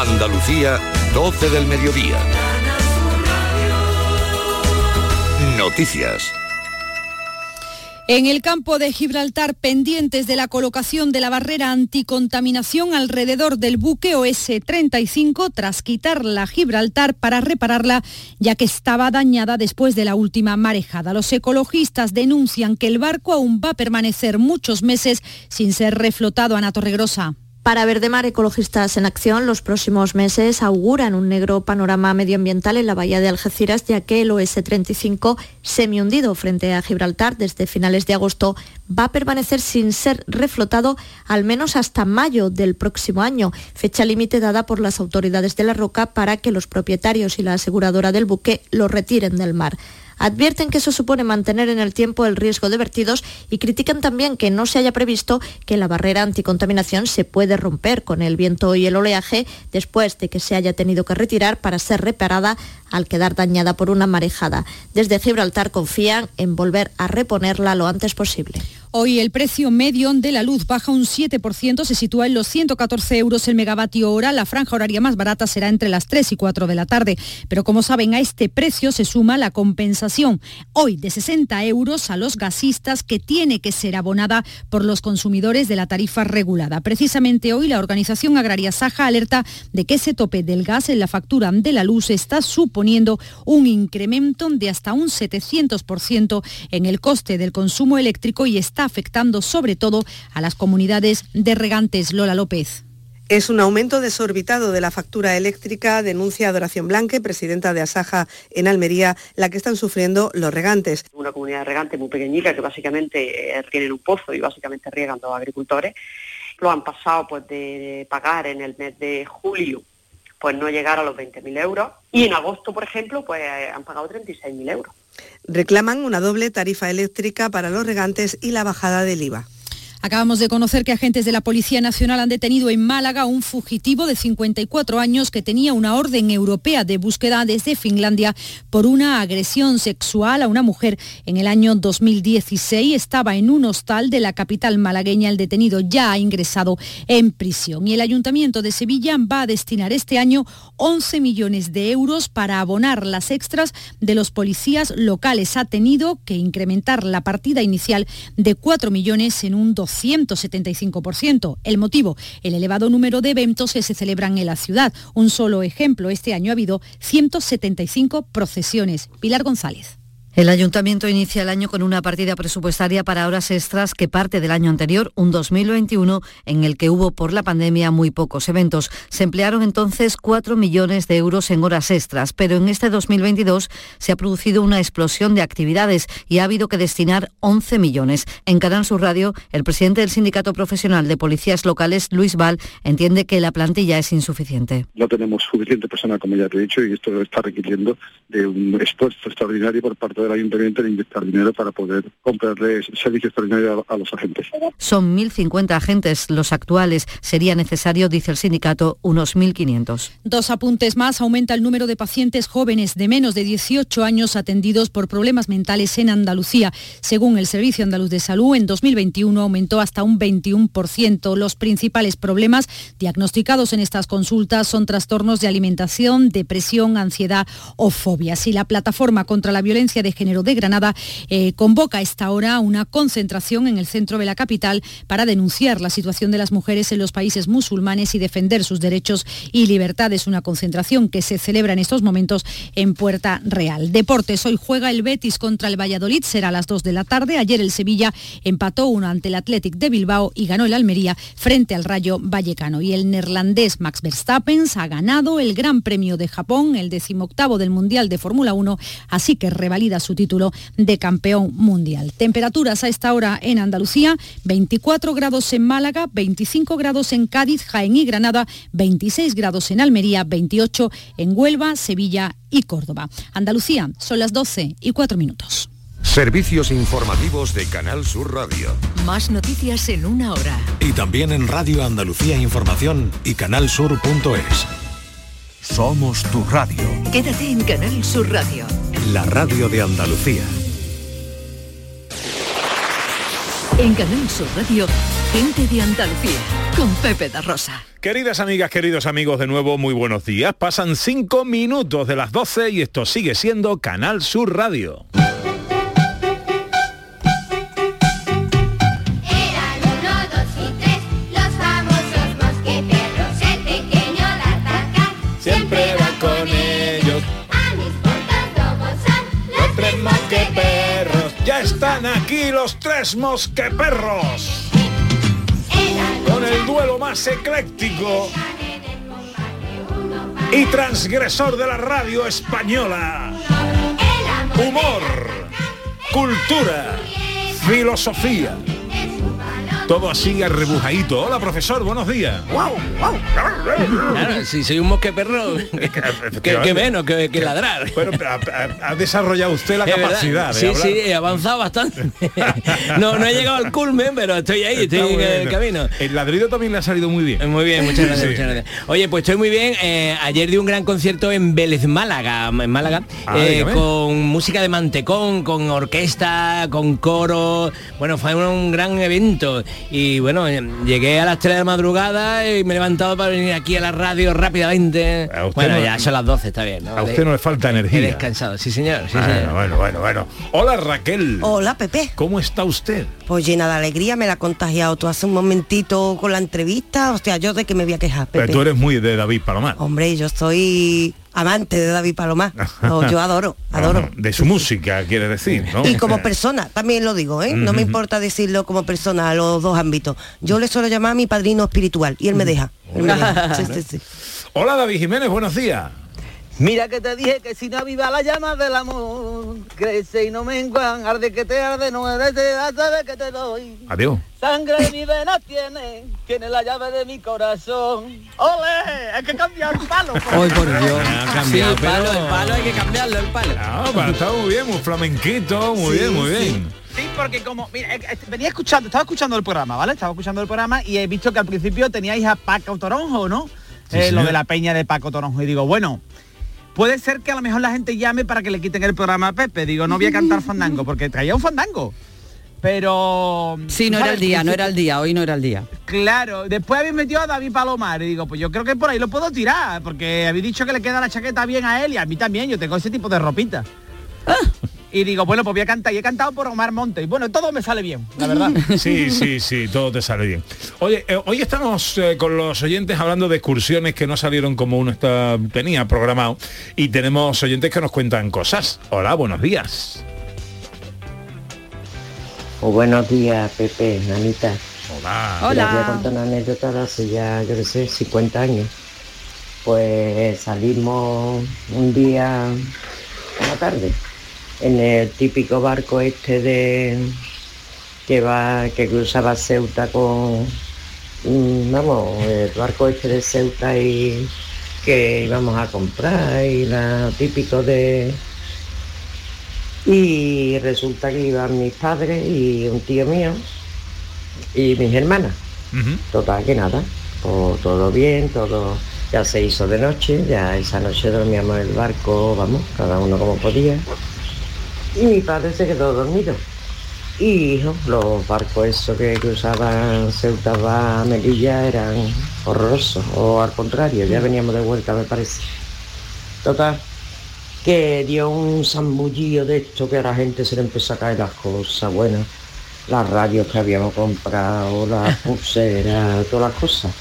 Andalucía, 12 del mediodía. Noticias. En el campo de Gibraltar, pendientes de la colocación de la barrera anticontaminación alrededor del buque OS-35 tras quitarla Gibraltar para repararla, ya que estaba dañada después de la última marejada. Los ecologistas denuncian que el barco aún va a permanecer muchos meses sin ser reflotado a Torregrosa. Para Verdemar Ecologistas en Acción, los próximos meses auguran un negro panorama medioambiental en la bahía de Algeciras, ya que el OS-35, semi-hundido frente a Gibraltar desde finales de agosto, va a permanecer sin ser reflotado al menos hasta mayo del próximo año, fecha límite dada por las autoridades de la Roca para que los propietarios y la aseguradora del buque lo retiren del mar. Advierten que eso supone mantener en el tiempo el riesgo de vertidos y critican también que no se haya previsto que la barrera anticontaminación se puede romper con el viento y el oleaje después de que se haya tenido que retirar para ser reparada al quedar dañada por una marejada. Desde Gibraltar confían en volver a reponerla lo antes posible. Hoy el precio medio de la luz baja un 7%, se sitúa en los 114 euros el megavatio hora. La franja horaria más barata será entre las 3 y 4 de la tarde. Pero como saben, a este precio se suma la compensación hoy de 60 euros a los gasistas que tiene que ser abonada por los consumidores de la tarifa regulada. Precisamente hoy la organización agraria Saja alerta de que ese tope del gas en la factura de la luz está suponiendo un incremento de hasta un 700% en el coste del consumo eléctrico y está afectando sobre todo a las comunidades de regantes. Lola López. Es un aumento desorbitado de la factura eléctrica, denuncia Adoración Blanque, presidenta de Asaja en Almería, la que están sufriendo los regantes. Una comunidad de regantes muy pequeñita que básicamente eh, tienen un pozo y básicamente riegan los agricultores. Lo han pasado pues de pagar en el mes de julio pues no llegar a los 20.000 euros y en agosto, por ejemplo, pues eh, han pagado 36.000 euros. Reclaman una doble tarifa eléctrica para los regantes y la bajada del IVA. Acabamos de conocer que agentes de la Policía Nacional han detenido en Málaga un fugitivo de 54 años que tenía una orden europea de búsqueda desde Finlandia por una agresión sexual a una mujer en el año 2016. Estaba en un hostal de la capital malagueña. El detenido ya ha ingresado en prisión. Y el Ayuntamiento de Sevilla va a destinar este año 11 millones de euros para abonar las extras de los policías locales. Ha tenido que incrementar la partida inicial de 4 millones en un 175%. El motivo, el elevado número de eventos que se celebran en la ciudad. Un solo ejemplo, este año ha habido 175 procesiones. Pilar González. El ayuntamiento inicia el año con una partida presupuestaria para horas extras que parte del año anterior, un 2021, en el que hubo por la pandemia muy pocos eventos. Se emplearon entonces 4 millones de euros en horas extras, pero en este 2022 se ha producido una explosión de actividades y ha habido que destinar 11 millones. En Canal Sur Radio, el presidente del Sindicato Profesional de Policías Locales, Luis Val, entiende que la plantilla es insuficiente. No tenemos suficiente personal, como ya te he dicho, y esto está requiriendo de un esfuerzo extraordinario por parte de del ayuntamiento de inyectar dinero para poder comprarles servicios extraordinarios a, a los agentes. Son 1.050 agentes los actuales. Sería necesario, dice el sindicato, unos 1.500. Dos apuntes más. Aumenta el número de pacientes jóvenes de menos de 18 años atendidos por problemas mentales en Andalucía. Según el Servicio Andaluz de Salud, en 2021 aumentó hasta un 21%. Los principales problemas diagnosticados en estas consultas son trastornos de alimentación, depresión, ansiedad o fobias. Y la plataforma contra la violencia de género de Granada eh, convoca a esta hora una concentración en el centro de la capital para denunciar la situación de las mujeres en los países musulmanes y defender sus derechos y libertades. Una concentración que se celebra en estos momentos en Puerta Real. Deportes, hoy juega el Betis contra el Valladolid, será a las 2 de la tarde. Ayer el Sevilla empató uno ante el Athletic de Bilbao y ganó el Almería frente al Rayo Vallecano. Y el neerlandés Max Verstappen ha ganado el Gran Premio de Japón, el decimoctavo del Mundial de Fórmula 1, así que revalida su su título de campeón mundial. Temperaturas a esta hora en Andalucía, 24 grados en Málaga, 25 grados en Cádiz, Jaén y Granada, 26 grados en Almería, 28 en Huelva, Sevilla y Córdoba. Andalucía, son las 12 y 4 minutos. Servicios informativos de Canal Sur Radio. Más noticias en una hora. Y también en Radio Andalucía Información y canalsur.es. Somos tu radio. Quédate en Canal Sur Radio la radio de Andalucía. En Canal Sur Radio, gente de Andalucía con Pepe da Rosa. Queridas amigas, queridos amigos, de nuevo muy buenos días. Pasan cinco minutos de las 12 y esto sigue siendo Canal Sur Radio. Los tres mosqueperros. Con el duelo más ecléctico y transgresor de la radio española. Humor, cultura, filosofía. Todo así arrebujadito. Hola, profesor, buenos días. Claro, si soy un mosqueperro, que, que menos que, que ladrar. Bueno, pero ha, ha desarrollado usted la Es capacidad de Sí, hablar. sí, he avanzado bastante. no, no he llegado al culmen, pero estoy ahí, estoy Está en el camino. El ladrido también le ha salido muy bien. Muy bien, muchas gracias, Sí. muchas gracias. Oye, pues estoy muy bien. Eh, ayer di un gran concierto en Vélez, Málaga, en Málaga, Ah, eh, con música de mantecón, con orquesta, con coro. Bueno, fue un gran evento. Y bueno, eh, llegué a las 3 de la madrugada y me he levantado para venir aquí a la radio rápidamente. Bueno, no- ya son las 12, está bien. ¿no? A usted no le falta He energía. descansado, sí señor, sí Bueno, señor. bueno, bueno, bueno. Hola Raquel. Hola Pepe. ¿Cómo está usted? Pues llena de alegría, me la ha contagiado tú hace un momentito con la entrevista. O sea, yo de que me voy a quejar, Pero Pepe. tú eres muy de David Palomar. Hombre, yo soy amante de David Palomar. No, yo adoro, adoro. Ajá, De su música, quiere decir, ¿no? Y como persona, también lo digo, ¿eh? No me importa decirlo como persona a los dos ámbitos. Yo le suelo llamar a mi padrino espiritual y él me deja. Él me deja. Sí, sí, sí. Hola David Jiménez, buenos días. Mira que te dije que si no aviva la llama del amor, crece y no menguan, arde que te arde, no eres de sabe que te doy. Adiós. Sangre de mi vena tiene, tiene la llave de mi corazón. ¡Ole! Hay que cambiar el palo. Hoy por Dios. Ha cambiado, Sí, el palo, pero- el palo hay que cambiarlo, el palo. Ah, pero está muy bien, muy flamenquito, muy Sí, bien, muy sí. bien. Sí, porque como, mira, eh, eh, venía escuchando, estaba escuchando el programa, ¿vale? Estaba escuchando el programa y he visto que al principio teníais a Paco Toronjo, ¿no? Sí, Eh, lo de la peña de Paco Toronjo. Y digo, bueno, puede ser que a lo mejor la gente llame para que le quiten el programa a Pepe. Digo, no voy a cantar fandango, porque traía un fandango. Pero... Sí, no era el día, no era el día, hoy no era el día. Claro, después habéis metido a David Palomar y digo, pues yo creo que por ahí lo puedo tirar, porque habéis dicho que le queda la chaqueta bien a él y a mí también, yo tengo ese tipo de ropita. Y digo, bueno, pues voy a cantar. Y he cantado por Omar Monte. Y bueno, todo me sale bien, la verdad. Sí, sí, sí, todo te sale bien. Oye, eh, hoy estamos eh, con los oyentes hablando de excursiones que no salieron como uno está, tenía programado y tenemos oyentes que nos cuentan cosas. Hola, buenos días. Pues buenos días, Pepe, Anita. Hola. Mira, voy a contar una anécdota de hace ya, yo qué sé, 50 años. Pues salimos un día, una tarde, en el típico barco este de que va, que cruzaba Ceuta con, mm, vamos, el barco este de Ceuta y que íbamos a comprar y la típico de y resulta que iban mis padres y un tío mío y mis hermanas. Total que nada, pues todo bien, todo ya se hizo de noche, ya esa noche dormíamos en el barco, vamos, cada uno como podía. Y mi padre se quedó dormido. Y hijo, los barcos esos que cruzaban Ceuta a Melilla eran horrorosos, o al contrario, ya veníamos de vuelta me parece. Total, que dio un zambullío de esto que a la gente se le empezó a caer las cosas, bueno, las radios que habíamos comprado, las pulseras, todas las cosas.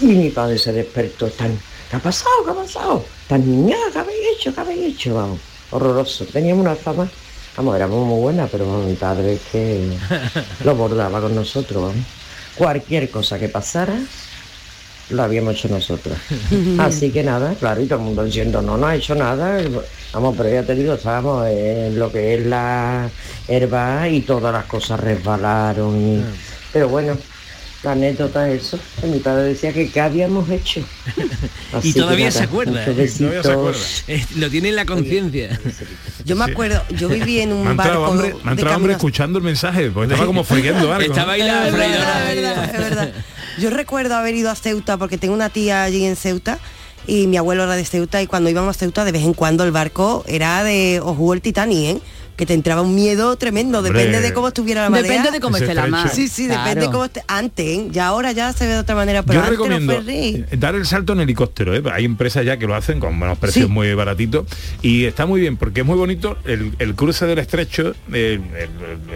Y mi padre se despertó tan, ¿qué ha pasado? ¿Qué ha pasado? Tan niña, ¿qué habéis hecho? ¿Qué habéis hecho? Vamos, horroroso. Teníamos una fama, vamos, éramos muy buenas, pero mi padre es que lo bordaba con nosotros, vamos. Cualquier cosa que pasara, lo habíamos hecho nosotros. Así que nada, claro, y todo el mundo diciendo, no, no ha hecho nada. Vamos, pero ya te digo, estábamos en lo que es la herba y todas las cosas resbalaron. y- Pero bueno, la anécdota es eso, que mi padre decía que qué habíamos hecho. Así Y todavía se acuerda. ¿eh? besitos. Eh, Lo tiene en la conciencia. Yo me acuerdo, yo viví en Me un entrado barco hambre, me ha de caminos- escuchando el mensaje, porque estaba como friendo algo. Estaba ahí la Es verdad, es verdad, es verdad. Yo recuerdo haber ido a Ceuta porque tengo una tía allí en Ceuta y mi abuelo era de Ceuta y cuando íbamos a Ceuta de vez en cuando el barco era de os jugó el Titanic, ¿eh? Que te entraba un miedo tremendo, Hombre. depende de cómo estuviera la marea. Depende de cómo esté la mar. Sí, sí, depende Claro. de cómo esté. Antes, ¿eh? ya ahora ya se ve de otra manera, pero Yo antes recomiendo los ferries- eh, dar el salto en helicóptero. ¿eh? Hay empresas ya que lo hacen con buenos precios Sí. muy baratitos y está muy bien porque es muy bonito el, el cruce del estrecho, el-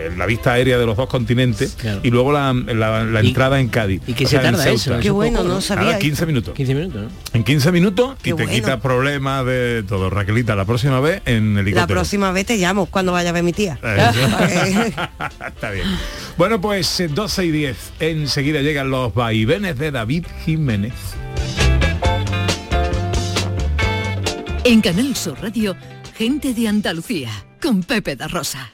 el- la vista aérea de los dos continentes Claro. y luego la, la- la ¿Y- entrada en Cádiz. y qué O se sea, en tarda eso? Qué bueno, no sabía Nada, eso. 15 minutos. 15 minutos, ¿no? En 15 minutos y Qué te bueno. quitas problemas de todo. Raquelita, la próxima vez en helicóptero. La próxima vez te llamo cuando vaya a ver mi tía. Está bien. Bueno, pues eh, 12 y 10. Enseguida llegan los vaivenes de David Jiménez. En Canal Sur Radio, gente de Andalucía, con Pepe da Rosa.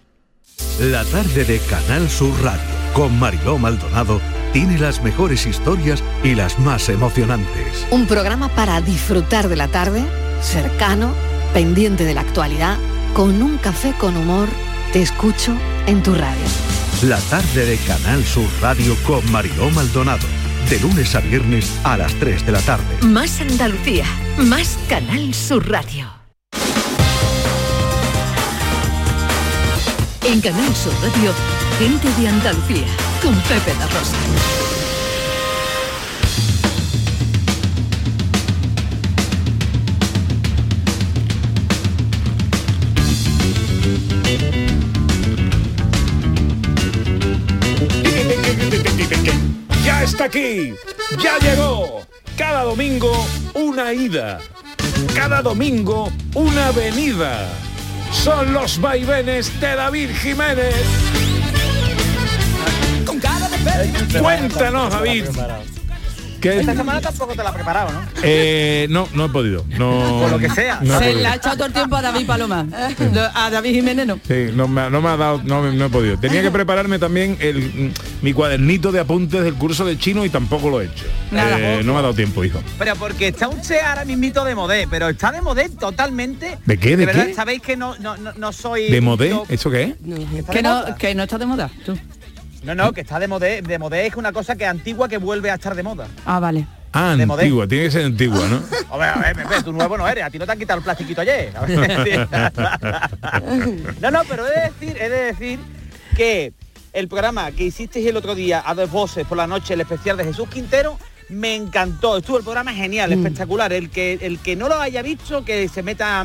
La tarde de Canal Sur Radio con Mariló Maldonado tiene las mejores historias y las más emocionantes. Un programa para disfrutar de la tarde, cercano, pendiente de la actualidad, con un café con humor, te escucho en tu radio. La tarde de Canal Sur Radio con Mariló Maldonado. De lunes a viernes a las 3 de la tarde. Más Andalucía, más Canal Sur Radio. En Canal Sur Radio, gente de Andalucía, con Pepe da Rosa. Aquí, ya llegó. Cada domingo una ida. Cada domingo una venida. Son los vaivenes de David Jiménez. Cuéntanos, David. ¿Qué- Esta semana tampoco te la he preparado, ¿no? Eh, no, no he podido. No, Por lo que sea. no Se le ha echado todo el tiempo a David Paloma. Lo- A David Jiménez no. Sí, no me, no me ha dado, no, me- no he podido. Tenía que prepararme también el, mm, mi cuadernito de apuntes del curso de chino y tampoco lo he hecho. Nada. Eh, no me ha dado tiempo, hijo. Pero porque está usted ahora mismito de modé, pero está de modé totalmente. ¿De qué? ¿De verdad, qué? Sabéis que no, no, no, no soy. ¿De modé? yo- ¿Eso qué es? Que no, que no está de moda. Tú. No, no, que está de modé. De modé es una cosa que es antigua que vuelve a estar de moda. Ah, vale. Ah, De modé. antigua, tiene que ser antigua, ¿no? Hombre, a ver, Pepe, tú nuevo no eres, a ti no te han quitado el plastiquito ayer. A ver, no, no, pero he de decir, he de decir que el programa que hicisteis el otro día a dos voces por la noche, el especial de Jesús Quintero, me encantó. Estuvo el programa genial, Mm. espectacular. El que, el que no lo haya visto, que se meta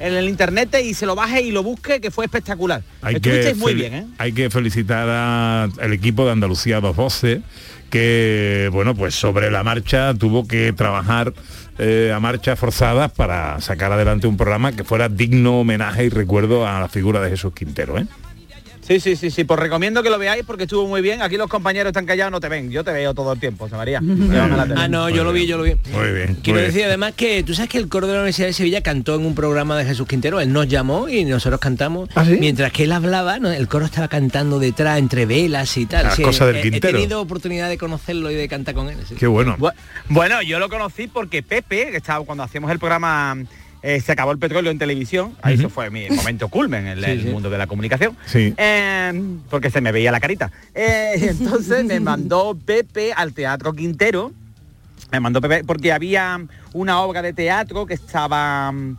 en el internet y se lo baje y lo busque, que fue espectacular. Hay que, muy bien, ¿eh? hay que felicitar al equipo de Andalucía Dos Voces, que, bueno, pues sobre la marcha tuvo que trabajar eh, a marcha forzadas para sacar adelante un programa que fuera digno homenaje y recuerdo a la figura de Jesús Quintero, ¿eh? Sí, sí, sí, sí, pues recomiendo que lo veáis porque estuvo muy bien. Aquí los compañeros están callados, no te ven. Yo te veo todo el tiempo, José María. Ah, no, yo lo vi, yo lo vi. Muy bien. Quiero muy bien. decir además que tú sabes que el coro de la Universidad de Sevilla cantó en un programa de Jesús Quintero, él nos llamó y nosotros cantamos. ¿Ah, sí? Mientras que él hablaba, ¿no? el coro estaba cantando detrás, entre velas y tal. Las Sí, cosas del he- he, Quintero. tenido oportunidad de conocerlo y de cantar con él. sí. Qué bueno. Bu- Bueno, yo lo conocí porque Pepe, que estaba cuando hacíamos el programa eh, Se acabó el petróleo en televisión, ahí eso fue mi momento culmen en el, Sí, el sí. mundo de la comunicación. Sí. Eh, porque se me veía la carita. Eh, entonces me mandó Pepe al Teatro Quintero. Me mandó Pepe porque había una obra de teatro que estaba... mm,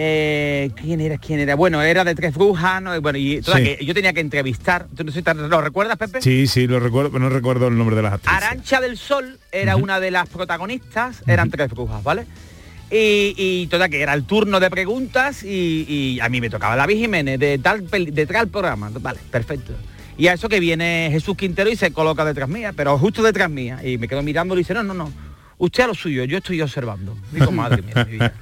eh, ¿Quién era? ¿Quién era? Bueno, era de Tres Brujas, ¿no? Bueno, y total, Sí. que yo tenía que entrevistar. ¿Tú no sé, ¿Lo recuerdas, Pepe? Sí, sí, lo recuerdo, pero no recuerdo el nombre de las actrices. Arancha del Sol era una de las protagonistas, eran tres brujas, ¿vale? Y, y toda que era el turno de preguntas y, y a mí me tocaba David Jiménez de tal, peli- de tal programa. Vale, perfecto. Y a eso que viene Jesús Quintero y se coloca detrás mía, pero justo detrás mía. Y me quedo mirando y dice, no, no, no. Usted a lo suyo, yo estoy observando. Digo, madre mía. mi vida".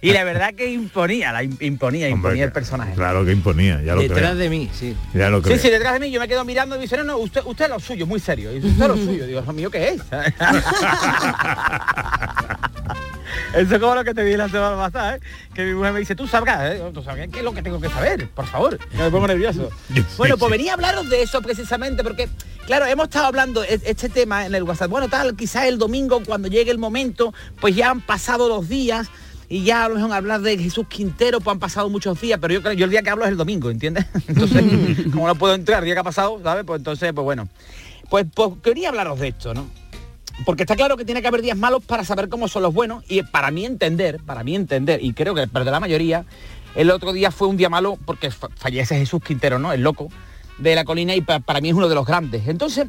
Y la verdad que imponía, la im- imponía, imponía el personaje. Claro que imponía, ya lo Detrás creo. de mí, sí. Ya lo Sí, creo. sí, detrás de mí yo me quedo mirando y dice, no, no, usted, usted lo suyo, muy serio. Y dice, usted lo suyo. Digo, lo mío qué es? Eso es como lo que te vi la semana pasada, ¿eh? Que mi mujer me dice, tú sabrás, ¿eh? Tú sabrás qué es lo que tengo que saber, por favor. Me pongo nervioso. Bueno, pues venía a hablaros de eso precisamente, porque, claro, hemos estado hablando e- este tema en el WhatsApp. Bueno, tal, quizás el domingo, cuando llegue el momento, pues ya han pasado los días. Y ya a lo mejor hablar de Jesús Quintero, pues han pasado muchos días, pero yo creo yo el día que hablo es el domingo, ¿entiendes? Entonces, como no puedo entrar el día que ha pasado, ¿sabes? Pues entonces, pues bueno. Pues, pues quería hablaros de esto, ¿no? Porque está claro que tiene que haber días malos para saber cómo son los buenos y para mí entender, para mí entender, y creo que de la mayoría, El otro día fue un día malo porque fa- fallece Jesús Quintero, ¿no? El loco de la colina y pa- para mí es uno de los grandes. Entonces,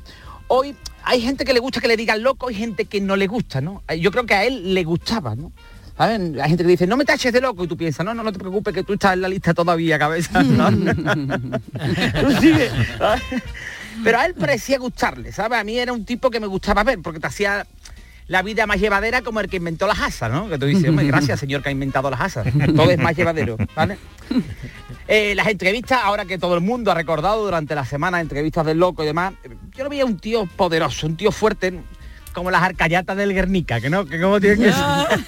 hoy hay gente que le gusta que le digan loco y gente que no le gusta, ¿no? Yo creo que a él le gustaba, ¿no? ¿Sabes? Hay gente que dice, no me taches de loco y tú piensas, no, no, no te preocupes que tú estás en la lista todavía, cabeza. ¿no? Tú sigue, ¿sabes? Pero a él parecía gustarle, ¿sabes? A mí era un tipo que me gustaba ver porque te hacía la vida más llevadera como el que inventó las asas, ¿no? Que tú dices, hombre, gracias señor que ha inventado las asas. Todo es más llevadero, ¿vale? Eh, las entrevistas, ahora que todo el mundo ha recordado durante la semana entrevistas del loco y demás, yo lo veía un tío poderoso, un tío fuerte, como las arcallatas del Guernica, que no, que cómo tienen que ser.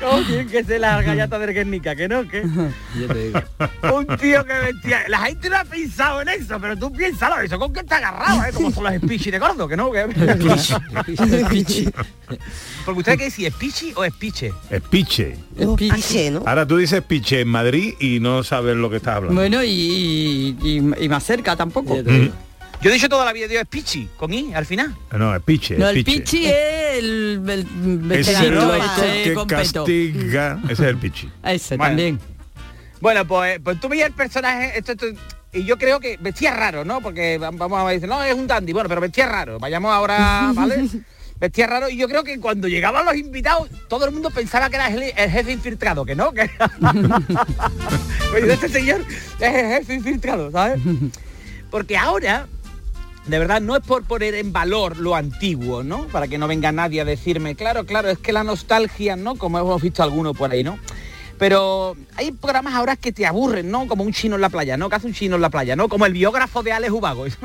¿Cómo tienen que ser las arcallatas del Guernica? Que no, que. Un tío que vestía. La gente no ha pensado en eso, pero tú piénsalo, eso con qué está agarrado, ¿eh? Como son los espichi de gordo, que no, que. Porque usted qué si es pichi o es piche. Es piche. Piche, ¿no? Ahora tú dices piche en Madrid y no sabes lo que estás hablando. Bueno, y, y- y más cerca tampoco. Yo he dicho toda la vida, Dios es pichi, con i al final. No, es piche. No, es el piche. pichi es el, el loco este que con peto. castiga. Ese es el pichi. Ese Bueno. también. Bueno, pues, pues tú veías el personaje, esto, esto- y yo creo que vestía raro, ¿no? Porque va- vamos a decir, no, es un dandy, bueno, pero vestía raro. Vayamos ahora, ¿vale? Vestía raro y yo creo que cuando llegaban los invitados, todo el mundo pensaba que era el, el jefe infiltrado, que no, que Pues este señor es el jefe infiltrado, ¿sabes? Porque ahora, de verdad, no es por poner en valor lo antiguo, ¿no? Para que no venga nadie a decirme, claro, claro, es que la nostalgia, ¿no? Como hemos visto alguno por ahí, ¿no? Pero hay programas ahora que te aburren, ¿no? Como un chino en la playa, ¿no? Que hace un chino en la playa, ¿no? Como el biógrafo de Alex Ubago. Es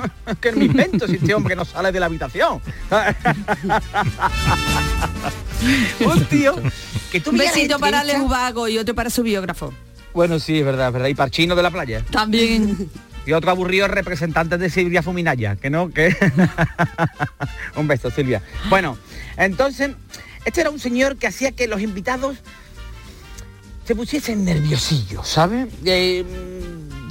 que no me invento si este hombre no sale de la habitación. un tío que tú Un besito para Alex Ubago y otro para su biógrafo. Bueno, sí, es verdad, es verdad. Y para el chino de la playa. También. Y otro aburrido representante de Silvia Fuminaya, que no, que... un beso, Silvia. Bueno, entonces, este era un señor que hacía que los invitados se pusiesen nerviosillos, ¿sabes? Eh,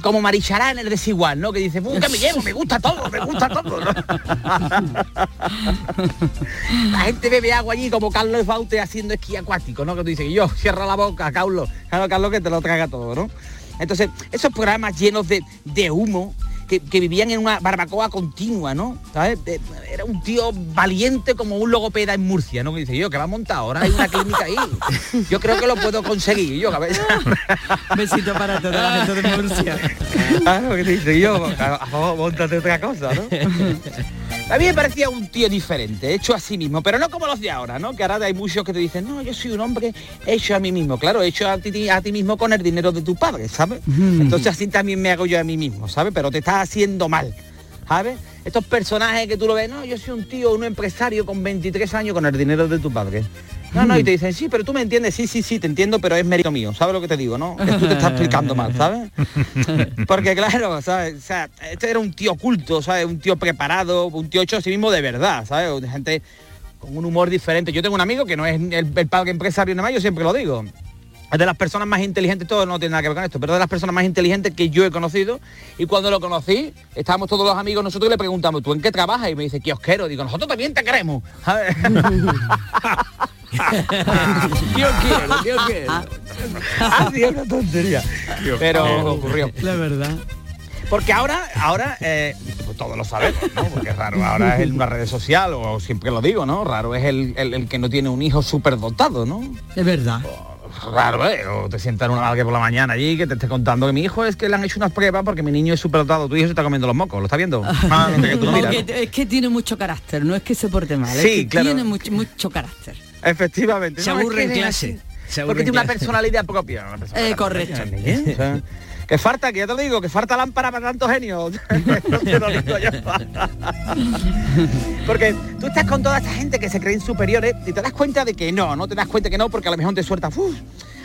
como Marichará en el desigual, ¿no? Que dice, "Uh, que me llevo, me gusta todo, me gusta todo. La gente bebe agua allí como Carlos Baute haciendo esquí acuático, ¿no? Que tú dices, yo, cierra la boca, Carlos, Carlos, Carlos, que te lo traga todo, ¿no? Entonces, esos programas llenos de, de humo, que, que vivían en una barbacoa continua, ¿no? ¿Sabes? Era un tío valiente como un logopeda en Murcia, ¿no? Que dice, yo, que va a montar ahora, hay una clínica ahí. Yo creo que lo puedo conseguir, yo, cabeza. Besito para toda la gente de Murcia. Claro, que te dice yo, montate otra cosa, ¿no? A mí me parecía un tío diferente, hecho a sí mismo, pero no como los de ahora, ¿no? Que ahora hay muchos que te dicen, no, yo soy un hombre hecho a mí mismo. Claro, hecho a ti, a ti mismo con el dinero de tu padre, ¿sabes? Entonces así también me hago yo a mí mismo, ¿sabes? Pero te estás haciendo mal, ¿sabes? Estos personajes que tú lo ves, no, yo soy un tío, un empresario con 23 años con el dinero de tu padre. No, no, y te dicen, sí, pero tú me entiendes, sí, sí, sí, te entiendo, pero es mérito mío, ¿sabes lo que te digo, no? Que tú te estás explicando mal, ¿sabes? Porque claro, ¿sabes? O sea, este era un tío culto, ¿sabes? Un tío preparado, un tío hecho a sí mismo de verdad, ¿sabes? Gente con un humor diferente. Yo tengo un amigo que no es el, el padre empresario nada más, yo siempre lo digo. De las personas más inteligentes, todo no tiene nada que ver con esto, pero de las personas más inteligentes que yo he conocido. Y cuando lo conocí, estábamos todos los amigos nosotros y le preguntamos, ¿tú en qué trabajas? Y me dice, kiosquero. Digo, nosotros también te queremos. quiero, quiero. Una tontería. Pero ocurrió. La verdad. Porque ahora, ahora, eh, pues todos lo sabemos, ¿no? Porque raro ahora es en una red social, o siempre lo digo, ¿no? Raro es el, el- el que no tiene un hijo súper dotado, ¿no? Es verdad. Raro, ¿eh? O te sientan una malga por la mañana allí que te esté contando que mi hijo es que le han hecho unas pruebas porque mi niño es súper dotado. Tu hijo se está comiendo los mocos, ¿lo está viendo? Ah, mientras que tú no No, miras, que- ¿no? es que tiene mucho carácter, no es que se porte mal, Sí, es que claro. tiene mucho, mucho carácter. Efectivamente. Se aburre en clase. Porque en tiene una personalidad propia. una personalidad Eh, correcto. propia, ¿eh? O sea, que falta, que ya te digo, que falta lámpara para tanto genio. Porque tú estás con toda esta gente que se creen superiores y te das cuenta de que no, no te das cuenta que no, porque a lo mejor te suelta, "Uf,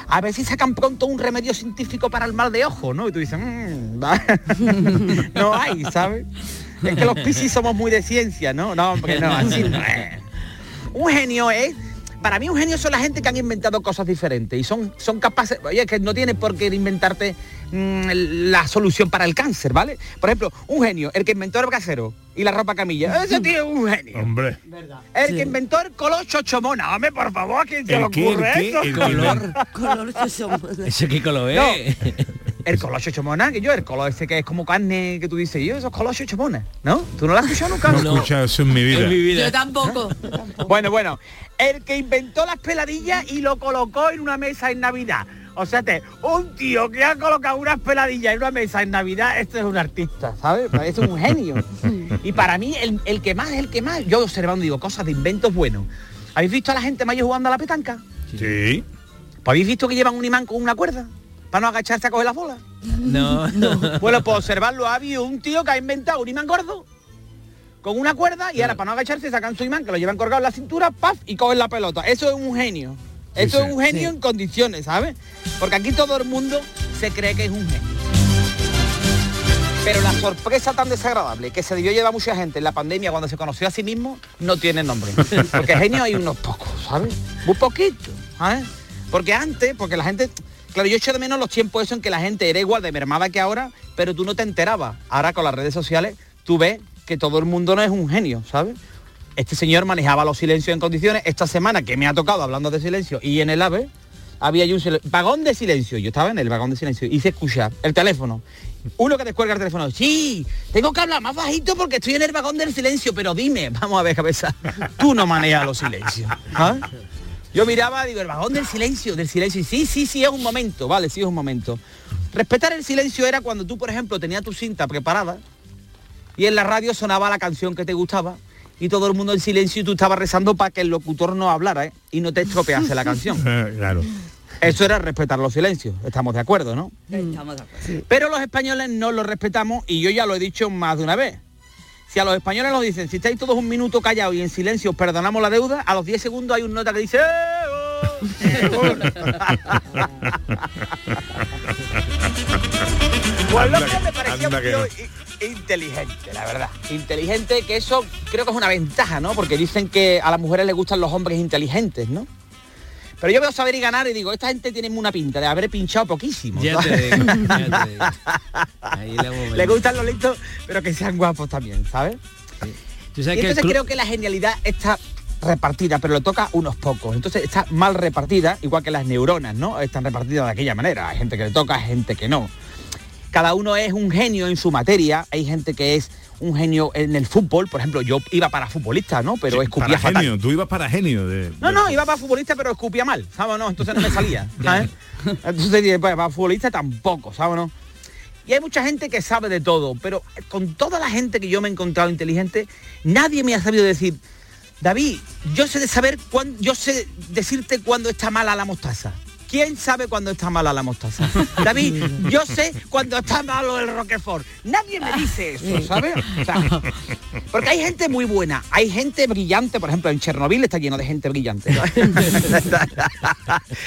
a ver si sacan pronto un remedio científico para el mal de ojo, ¿no? Y tú dices, "Mm, va". no hay, ¿sabes? Es que los piscis somos muy de ciencia, ¿no? No, hombre, no, así no. Un genio es Para mí un genio son la gente que han inventado cosas diferentes y son, son capaces, oye, que no tiene por qué inventarte mm, la solución para el cáncer, ¿vale? Por ejemplo, un genio, el que inventó el casero y la ropa camilla, ese tío es un genio. Hombre. El que inventó el color chochomona, hombre, por favor, ¿a quién se ¿El le ocurre qué, eso? el color? Color chochomona. ¿Ese qué color No, es? El color chochomona, que yo, el color ese que es como carne que tú dices, yo, esos color chochomona, ¿no? ¿Tú no lo has escuchado nunca? No he escuchado eso en mi vida. Yo tampoco. Bueno, bueno, el que inventó las peladillas y lo colocó en una mesa en Navidad. O sea, te, un tío que ha colocado unas peladillas en una mesa en Navidad, este es un artista, ¿sabes? Es un genio. Y para mí, el, el que más, el que más, yo observando, digo, cosas de inventos buenos. ¿Habéis visto a la gente mayor jugando a la petanca? Sí. ¿Pues ¿Habéis visto que llevan un imán con una cuerda? Para no agacharse a coger la bola. No, no. Bueno, pues observarlo, ha habido un tío que ha inventado un imán gordo con una cuerda y ahora para no agacharse sacan su imán que lo llevan colgado en la cintura, paf, y cogen la pelota. Eso es un genio. Sí, Eso sí. es un genio en condiciones, ¿sabes? Porque aquí todo el mundo se cree que es un genio. Pero la sorpresa tan desagradable que se debió llevar mucha gente en la pandemia cuando se conoció a sí mismo no tiene nombre. Porque genio hay unos pocos, ¿sabes? Muy poquito, ¿sabes? Porque antes, porque la gente... Claro, yo echo de menos los tiempos eso en que la gente era igual de mermada que ahora, pero tú no te enterabas. Ahora con las redes sociales tú ves que todo el mundo no es un genio, ¿sabes? Este señor manejaba los silencios en condiciones. Esta semana que me ha tocado hablando de silencio y en el AVE había yo un vagón de silencio. Yo estaba en el vagón de silencio y se escucha el teléfono. Uno que descuelga el teléfono. Sí, tengo que hablar más bajito porque estoy en el vagón del silencio, pero dime, vamos a ver, cabeza, tú no manejas los silencios. Yo miraba, digo, el vagón del silencio, del silencio. Y sí, sí, sí, es un momento, vale, sí es un momento. Respetar el silencio era cuando tú, por ejemplo, tenías tu cinta preparada y en la radio sonaba la canción que te gustaba y todo el mundo en silencio y tú estabas rezando para que el locutor no hablara ¿eh? y no te estropease la canción. Eh, claro. Eso era respetar los silencios, estamos de acuerdo, ¿no? Estamos de acuerdo. Pero los españoles no lo respetamos y yo ya lo he dicho más de una vez. Si a los españoles nos dicen, si estáis todos un minuto callados y en silencio os perdonamos la deuda, a los 10 segundos hay un nota que dice... "Eh, oh, eh, oh". Pues me parecía tío no. inteligente, la verdad. Inteligente, que eso creo que es una ventaja, ¿no? Porque dicen que a las mujeres les gustan los hombres inteligentes, ¿no? Pero yo veo saber y ganar y digo, esta gente tiene una pinta de haber pinchado poquísimo. Ya te ¿sabes? digo, ya te digo. Ahí la hemos Le gustan los listos, pero que sean guapos también, ¿sabes? Tú Y sabes entonces creo que la genialidad está repartida, pero lo toca unos pocos. Entonces está mal repartida, igual que las neuronas, ¿no? Están repartidas de aquella manera. Hay gente que le toca, hay gente que no. Cada uno es un genio en su materia. Hay gente que es un genio en el fútbol. Por ejemplo, yo iba para futbolista, ¿no? Pero escupía Para fatal. genio, tú ibas para genio. De, No, no, iba para futbolista, pero escupía mal, ¿sabes? No, entonces no me salía, ¿sabes? Entonces pues, para futbolista tampoco, ¿sabes? No? Y hay mucha gente que sabe de todo, pero con toda la gente que yo me he encontrado inteligente, nadie me ha sabido decir, David, yo sé de saber cuándo, yo sé decirte cuándo está mala la mostaza. ¿Quién sabe cuándo está mala la mostaza? David, yo sé cuándo está malo el Roquefort. Nadie me dice eso, ¿sabes? O sea, porque hay gente muy buena, hay gente brillante, por ejemplo, en Chernobyl está lleno de gente brillante.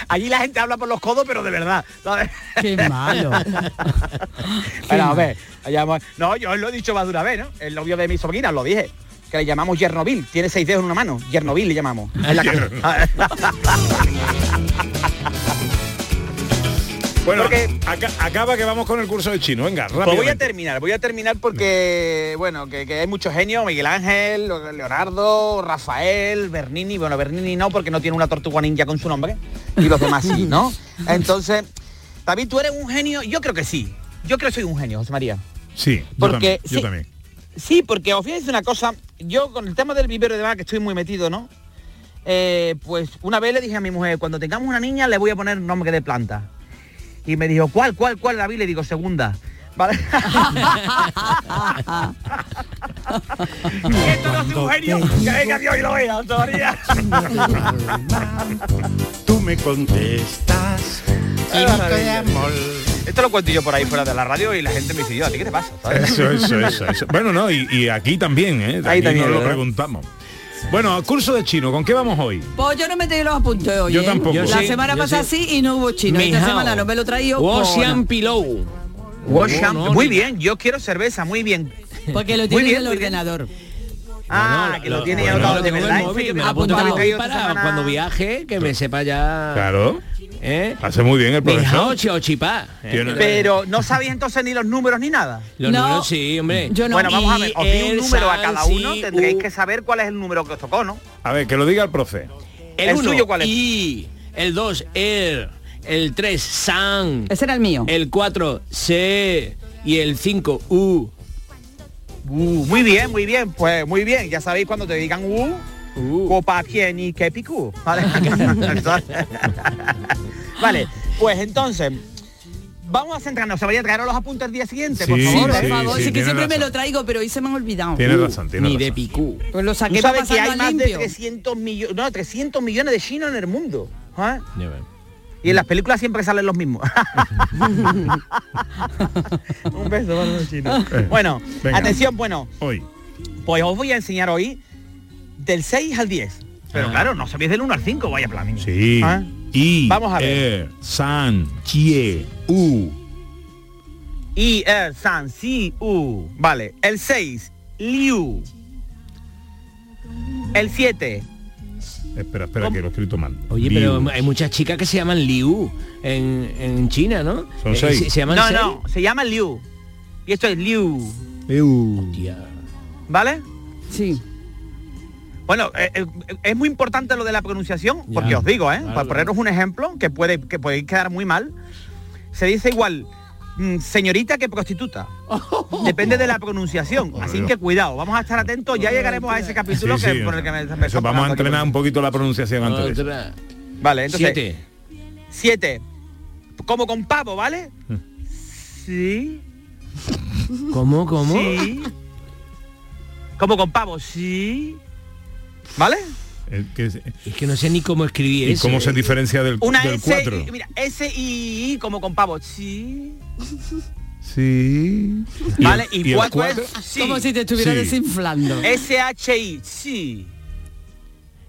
Allí la gente habla por los codos, pero de verdad. ¿sabes? Qué malo. Bueno, a ver, allá vamos- no, yo os lo he dicho más de una vez, ¿no? El novio de mi sobrina, lo dije. Que le llamamos Chernobyl, tiene seis dedos en una mano. Chernobyl le llamamos. En la Bueno, aca- acaba que vamos con el curso de chino. Venga, Pues voy a terminar, voy a terminar porque, bueno, que, que hay muchos genios, Miguel Ángel, Leonardo, Rafael, Bernini, bueno, Bernini no, porque no tiene una tortuga ninja con su nombre, y los demás sí, ¿no? Entonces, David, ¿tú eres un genio? Yo creo que sí. Yo creo que soy un genio, José María. Sí, yo Porque también, yo sí. también. Sí, porque os voy a decir una cosa, yo con el tema del vivero de demás, que estoy muy metido, ¿no? Eh, pues una vez le dije a mi mujer, cuando tengamos una niña le voy a poner nombre de planta. Y me dijo, ¿cuál, cuál, cuál, David? Le digo, segunda. ¿Vale? esto no es un genio, que venga Dios y lo vea. Tú me contestas. Esto lo cuento yo por ahí fuera de la radio y la gente me dice, yo, ¿a ti qué te pasa? Eso, eso, eso, eso. Bueno, no, y, y aquí también, ¿eh? Ahí Aquí también, nos lo preguntamos. Bueno, curso de chino, ¿con qué vamos hoy? Pues yo no me tengo los apuntes hoy. Yo ¿eh? tampoco. Yo La sí, semana pasada sí. sí. y no hubo chino. Esta semana no me lo he traído. Ocean Pillow. Muy bien, yo quiero cerveza, muy bien. Porque lo tiene en el muy bien. ordenador. Ah, que lo, tiene bueno, de verdad. móvil, me apuntado para semana. cuando viaje, que me sepa ya... Claro. ¿Eh? Hace muy bien el profesor. chipá. ¿eh? Pero no sabéis entonces ni los números ni nada. Los números sí, hombre. Bueno, vamos a ver, os di un El, número a cada uno, tendréis u. que saber cuál es el número que os tocó, ¿no? A ver, que lo diga el profe. El, ¿El uno, suyo cuál es? I, el 2, er, el 3, san, Ese era el mío. el 4, se, y el 5, u. Uh, muy bien, muy bien, pues muy bien. Ya sabéis cuando te digan uh, copa pie ni que picú. Vale. vale, pues entonces. Vamos a centrarnos, se vaya a traer los apuntes el día siguiente, por Sí, favor. Por sí, favor, sí, sí, que siempre me lo traigo, pero hoy se me han olvidado. Tiene razón, tiene Ni razón. de picú. Pues lo Tú saqué para sabes que hay más de limpio. 300 millones, no, 300 millones de chinos en el mundo. ves. Y en las películas siempre salen los mismos. Un beso para los chinos. Bueno, Venga. atención, bueno, Hoy. pues os voy a enseñar hoy del 6 al 10. Pero Ah. claro, no sabéis del 1 al 5, vaya plan. Sí. ¿Ah? I, Vamos a ver. er, san, chie, u. I, er, san, si, u. Vale, el 6, liu. El 7, Espera, espera, que lo he escrito mal. Oye, Liu. pero hay muchas chicas que se llaman Liu en, en China, ¿no? Son Eh, seis. Se, se llaman no, seis. no, se llama liu. Y esto es liu. Eu. ¿Vale? Sí. Bueno, eh, eh, es muy importante lo de la pronunciación, Ya. porque os digo, ¿eh? Claro, para poneros un ejemplo que puede, que puede quedar muy mal, se dice igual mm, señorita que prostituta. Depende de la pronunciación. Así que cuidado, vamos a estar atentos, ya llegaremos a ese capítulo Sí, que, sí, por el que me, me Eso, vamos a aquí. entrenar un poquito la pronunciación antes. Vale, entonces. Siete. Siete. Como con pavo, ¿vale? Mm. Sí. ¿Cómo, cómo? Sí. Como con pavo, sí. ¿Vale? Que es- Es que no sé ni cómo escribir ¿Y eso. cómo se eh. diferencia del, Una del S, 4? y- mira, S y I como con pavo, sí. Sí. Vale, y, cuatro cuatro? es sí. Como si te estuviera Sí. desinflando. S-H-I, sí.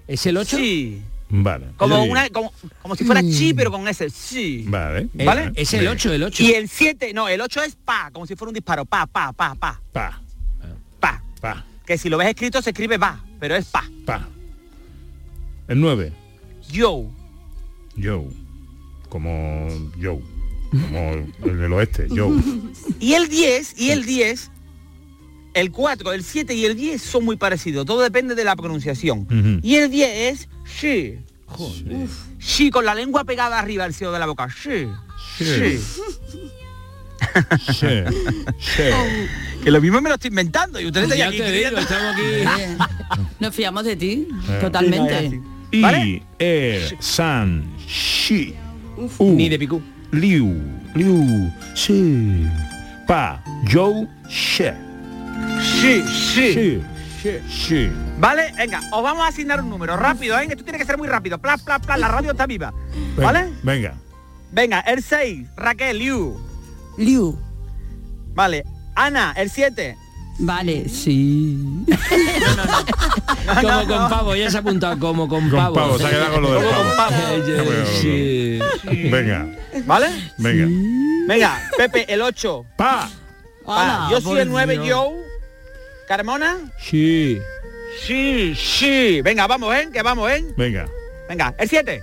¿Es el 8? Sí. Vale. Como, Sí. una, como, como si fuera chi, pero con S, sí. Vale. ¿Vale? Es el 8, el 8. Y el 7, no, el 8 es pa, como si fuera un disparo, pa, pa, pa, pa, Pa, pa. pa, Que si lo ves escrito se escribe va, pero es pa. pa. El 9. Yo. Yo. Como yo. Como el del oeste. Yo. Y el 10, y el 10, el 4, el 7 y el 10 son muy parecidos. Todo depende de la pronunciación. Ujú. Y el 10 es sí. Sí, con la lengua pegada arriba al cielo de la boca. Sí. Sí. Sí. Sí. Que lo mismo me lo estoy inventando y ustedes Ya están aquí te digo, creyendo- estamos aquí. Nos fiamos de ti, Eh. totalmente. I, ¿Vale? er, san, shi, u, Ni de picú. liu, liu, si, pa, yo, she, Sí, sí. shi, shi. ¿Vale? Venga, os vamos a asignar un número rápido, ¿eh? Esto tiene que ser muy rápido. Pla, pla, pla, la radio está viva. Venga, ¿Vale? Venga. Venga, el 6, Raquel, Liu. Liu. Vale. Ana, el 7. Vale, sí. Como con pavo, ya se ha apuntado como con Con pavo. pavo, se ha quedado con lo del Como con pavo. pavo. Sí. Venga, ¿Vale? venga. Venga, Pepe, el 8. Pa, Ala, yo soy el 9, Dios. yo. Carmona. Sí. Sí, sí. Venga, vamos, ¿eh? Que vamos, ¿eh? venga. Venga, el 7.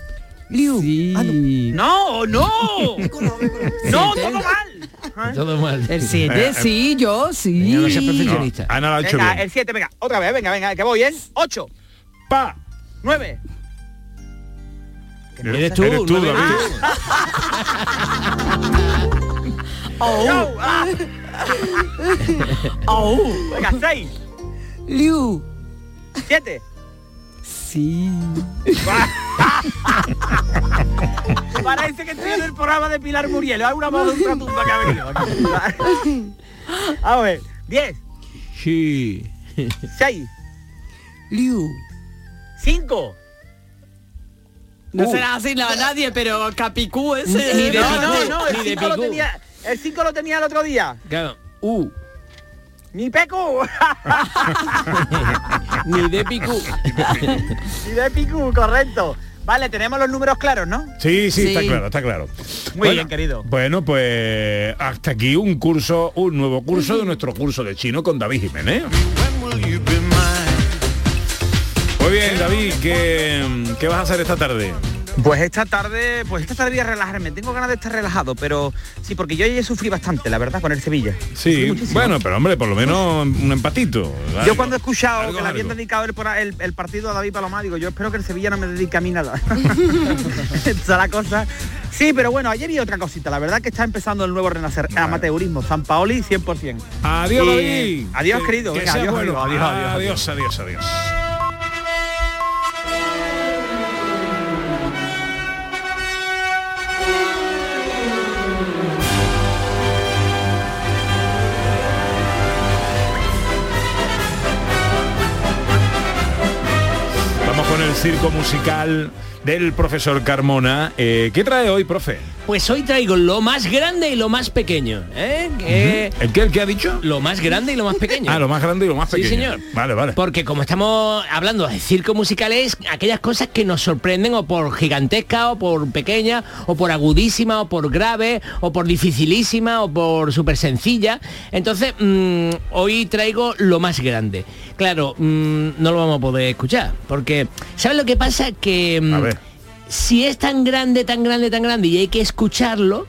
Liu. Ah, Sí. No, no. no, todo mal. Todo mal. El 7, Eh, sí, yo, sí. Venga, no seas No, perfeccionista. Ana lo ha hecho Venga, bien. el 7, venga. Otra vez, venga, venga, que voy, ¿eh? 8, Pa. 9. Eres tú, Eres tú, no David. Oh. ah. Oh. Venga, 6, Liu. 7. Sí. Parece que estoy en el programa de Pilar Muriel. Hay una voz de ultratumba que ha venido. aquí. A ver, 10, Sí. 6, Liu. 5. No Uh. será así a nadie, pero Capicú ese. Ni de No, picú, no, no, el ni de 5 lo tenía. El 5 lo tenía el otro día. Claro. Uh. Ni pecu. Ni de picú. Ni de picu, correcto. Vale, tenemos los números claros, ¿no? Sí, sí, está claro, está claro. Muy Bueno, bien, querido. Bueno, pues hasta aquí un curso, un nuevo curso de nuestro curso de chino con David Jiménez. Muy bien, David, ¿qué, qué vas a hacer esta tarde? Pues esta tarde, pues esta tarde voy a relajarme. Tengo ganas de estar relajado, pero sí, porque yo ayer sufrí bastante, la verdad, con el Sevilla. Sí, bueno, pero hombre, por lo menos un empatito. Yo cuando he escuchado algo, que le habían dedicado el, el- el partido a David Palomar, digo, yo espero que el Sevilla no me dedique a mí nada. Esa es la cosa. Sí, pero bueno, ayer vi otra cosita. La verdad que está empezando el nuevo renacer. Amateurismo, San Paoli 100%. Adiós, Y- David. Adiós, Que- querido. que Venga, sea adiós, bueno. amigo. adiós, adiós, adiós, adiós, adiós. Circo musical del profesor Carmona. Eh, ¿Qué trae hoy, profe? Pues hoy traigo lo más grande y lo más pequeño. ¿eh? Que- ¿El qué, el qué ha dicho? Lo más grande y lo más pequeño. Ah, lo más grande y lo más Sí, pequeño. señor. Vale, vale. Porque como estamos hablando de circo musical es aquellas cosas que nos sorprenden o por gigantesca o por pequeña o por agudísima o por grave o por dificilísima o por súper sencilla. Entonces, mm, hoy traigo lo más grande. Claro, mm, no lo vamos a poder escuchar porque ¿sabes lo que pasa? Que mm, si es tan grande, tan grande, tan grande y hay que escucharlo,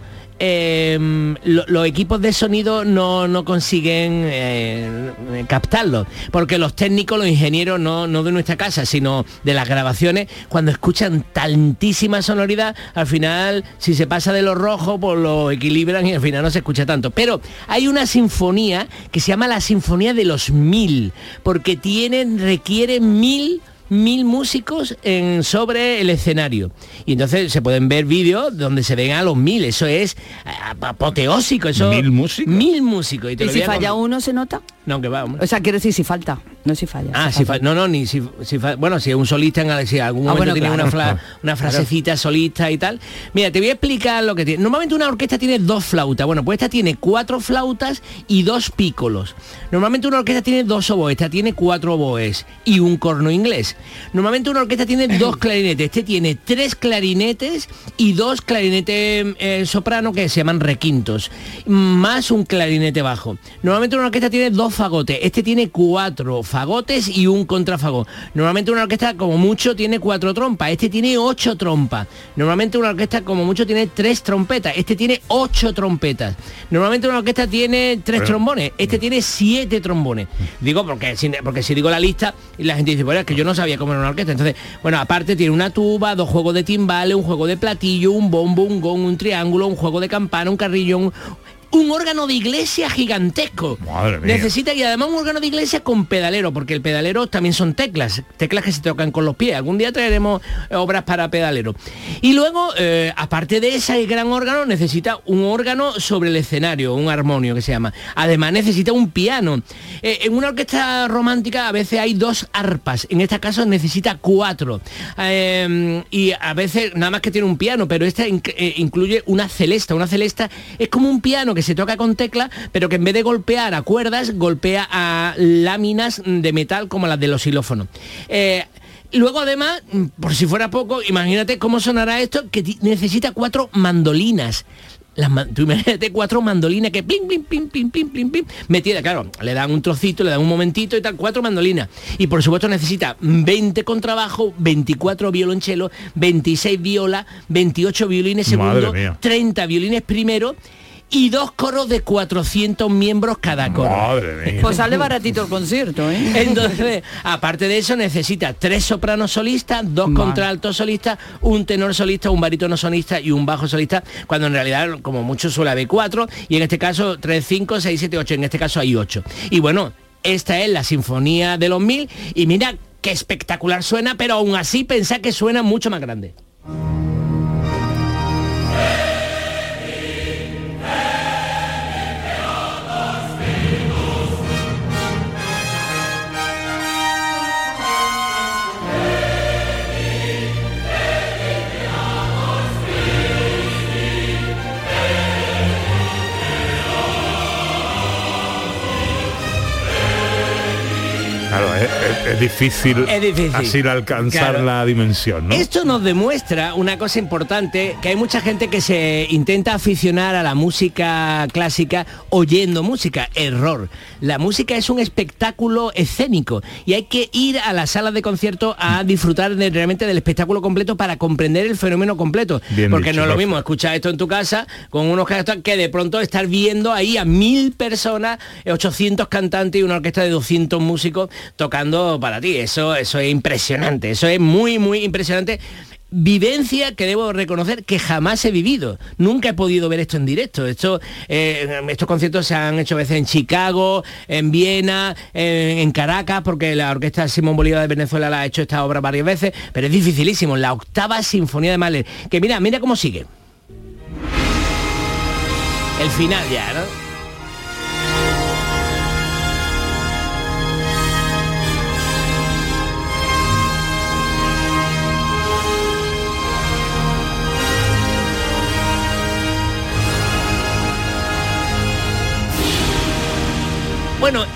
lo- los equipos de sonido no, no consiguen eh, captarlo, porque los técnicos, los ingenieros, no, no de nuestra casa, sino de las grabaciones, cuando escuchan tantísima sonoridad, al final, si se pasa de lo rojo, pues lo equilibran y al final no se escucha tanto. Pero hay una sinfonía que se llama la Sinfonía de los Mil, porque tienen, requiere mil mil músicos en, sobre el escenario. Y entonces se pueden ver vídeos donde se ven a los mil. Eso es ah, apoteósico. Eso, ¿Mil músicos? Mil músicos. Y, te ¿Y lo si falla uno se nota? No, que va, hombre. O sea, quiero decir si falta, no si falla. Ah, si fa- no, no, ni si, si fa- bueno, si es un solista en si algún Ah, momento bueno, tiene claro. una, fra- una frasecita solista y tal. Mira, te voy a explicar lo que tiene. Normalmente una orquesta tiene dos flautas. Bueno, pues esta tiene cuatro flautas y dos pícolos. Normalmente una orquesta tiene dos oboes, esta tiene cuatro oboes y un corno inglés. Normalmente una orquesta tiene dos clarinetes. Este tiene tres clarinetes y dos clarinetes eh, soprano que se llaman requintos, más un clarinete bajo. Normalmente una orquesta tiene dos fagotes. Este tiene cuatro fagotes y un contrafagot. Normalmente una orquesta como mucho tiene cuatro trompas. Este tiene ocho trompas. Normalmente una orquesta como mucho tiene tres trompetas. Este tiene ocho trompetas. Normalmente una orquesta tiene tres Pero- trombones. Este tiene siete trombones. Digo porque si, porque si digo la lista y la gente dice, bueno, es que yo no sabía cómo era una orquesta. Entonces, bueno, aparte tiene una tuba, dos juegos de timbales, un juego de platillo, un bombo, un gong, un triángulo, un juego de campana, un carrillón, un órgano de iglesia gigantesco. Madre mía. Necesita y además un órgano de iglesia con pedalero, porque el pedalero también son teclas, teclas que se tocan con los pies. Algún día traeremos eh, obras para pedalero. Y luego, eh, aparte de ese gran órgano, necesita un órgano sobre el escenario, un armonio que se llama. Además necesita un piano. Eh, en una orquesta romántica a veces hay dos arpas, en este caso necesita cuatro. Eh, y a veces nada más que tiene un piano, pero esta inc- incluye una celesta. Una celesta es como un piano que se toca con tecla, pero que en vez de golpear a cuerdas, golpea a láminas de metal como las de los xilófonos. Eh, Luego además, por si fuera poco, imagínate cómo sonará esto, que necesita cuatro mandolinas. Las man- tú imagínate cuatro mandolinas que pim, pim, pim, pim, pim, pim, pim, metida, claro, le dan un trocito, le dan un momentito y tal, cuatro mandolinas. Y por supuesto necesita 20 contrabajo, 24 violonchelos, 26 violas, 28 violines segundo, mía. 30 violines primero y dos coros de 400 miembros cada coro. Madre mía. Pues sale baratito el concierto, ¿eh? Entonces, aparte de eso, necesita tres sopranos solistas, dos Vale. contraltos solistas, un tenor solista, un barítono solista y un bajo solista, cuando en realidad, como mucho, suele haber cuatro, y en este caso, tres, cinco, seis, siete, ocho. En este caso hay ocho. Y bueno, esta es la Sinfonía de los Mil, y mira qué espectacular suena, pero aún así pensá que suena mucho más grande. Es, difícil, Es difícil. así alcanzar Claro. la dimensión, ¿no? Esto nos demuestra una cosa importante, que hay mucha gente que se intenta aficionar a la música clásica oyendo música. Error. La música es un espectáculo escénico y hay que ir a las salas de concierto a disfrutar de- realmente del espectáculo completo para comprender el fenómeno completo. Bien Porque dicho, no es lo mismo escuchar esto en tu casa con unos que de pronto estar viendo ahí a mil personas, eh, 800 cantantes y una orquesta de 200 músicos tocando para ti. Eso, eso es impresionante, eso es muy, muy impresionante. Vivencia que debo reconocer que jamás he vivido. Nunca he podido ver esto en directo. Esto, eh, estos conciertos se han hecho veces en Chicago, en Viena, en, en Caracas, porque la Orquesta Simón Bolívar de Venezuela la ha hecho esta obra varias veces, pero es dificilísimo. La octava sinfonía de Mahler. Que mira, mira cómo sigue. El final ya, ¿no? Bueno,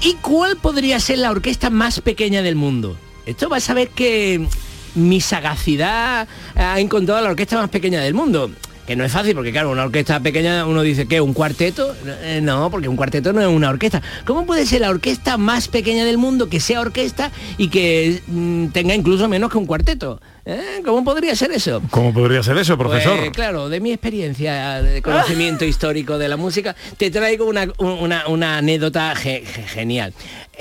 ¿y cuál podría ser la orquesta más pequeña del mundo? Esto vas a ver que mi sagacidad ha encontrado la orquesta más pequeña del mundo. Que no es fácil, porque claro, una orquesta pequeña, uno dice que un cuarteto. Eh, No, porque un cuarteto no es una orquesta. ¿Cómo puede ser la orquesta más pequeña del mundo que sea orquesta y que mm, tenga incluso menos que un cuarteto? ¿Eh? ¿Cómo podría ser eso? ¿Cómo podría ser eso, profesor? Pues, claro, de mi experiencia de conocimiento histórico de la música, te traigo una, una- una anécdota ge- ge- genial.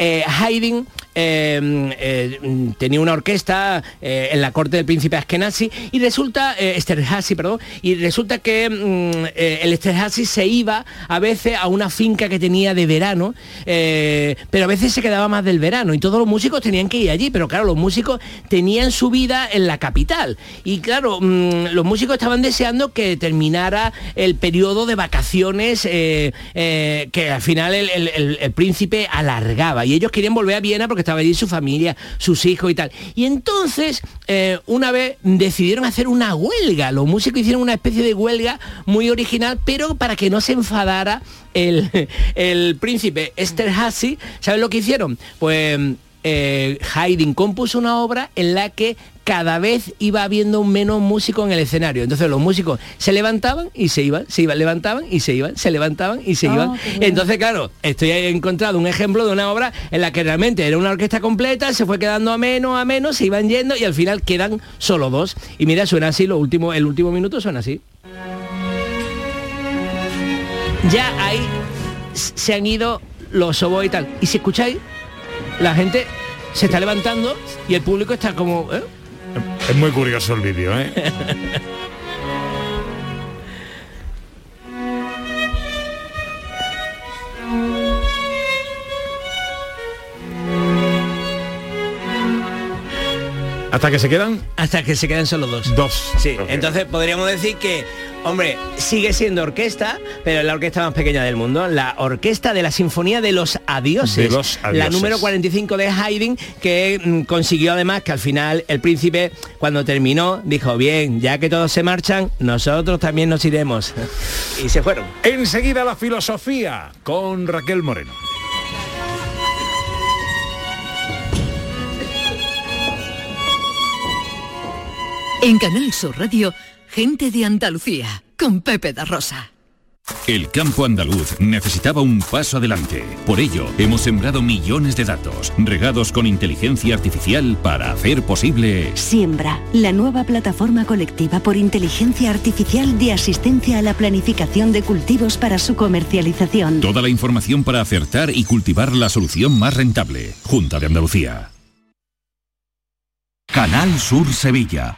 Eh, Haydn eh, eh, tenía una orquesta eh, en la corte del príncipe Askenazi y resulta, Esterhazy, perdón, y resulta que mm, el Esterhazy se iba a veces a una finca que tenía de verano, pero a veces se quedaba más del verano y todos los músicos tenían que ir allí, pero claro, los músicos tenían su vida en la capital. Y claro, mm, los músicos estaban deseando que terminara el periodo de vacaciones que al final el- el príncipe alargaba. Y ellos querían volver a Viena porque estaba allí su familia, sus hijos y tal. Y entonces, eh, una vez decidieron hacer una huelga, los músicos hicieron una especie de huelga muy original, pero para que no se enfadara el, el príncipe Esterhazy, ¿sabes lo que hicieron? Pues eh, Haydn compuso una obra en la que cada vez iba habiendo menos músicos en el escenario. Entonces los músicos se levantaban y se iban, se iban, levantaban y se iban, se levantaban y se Ah, iban. Entonces, claro, estoy he encontrado un ejemplo de una obra en la que realmente era una orquesta completa, se fue quedando a menos, a menos, se iban yendo y al final quedan solo dos. Y mira, suena así, lo último, el último minuto suena así. Ya ahí se han ido los oboes y tal. Y si escucháis, la gente se está levantando y el público está como... ¿eh? Es muy curioso el vídeo, ¿eh? ¿Hasta que se quedan? Hasta que se quedan solo dos. Dos. Sí, entonces podríamos decir que, hombre, sigue siendo orquesta, pero es la orquesta más pequeña del mundo, la orquesta de la Sinfonía de los Adioses, De los la número 45 de Haydn, que mm, consiguió además que al final el príncipe, cuando terminó, dijo, bien, ya que todos se marchan, nosotros también nos iremos. y se fueron. Enseguida la filosofía con Raquel Moreno. En Canal Sur Radio, gente de Andalucía, con Pepe da Rosa. El campo andaluz necesitaba un paso adelante. Por ello, hemos sembrado millones de datos, regados con inteligencia artificial para hacer posible... Siembra, la nueva plataforma colectiva por inteligencia artificial de asistencia a la planificación de cultivos para su comercialización. Toda la información para acertar y cultivar la solución más rentable. Junta de Andalucía. Canal Sur Sevilla.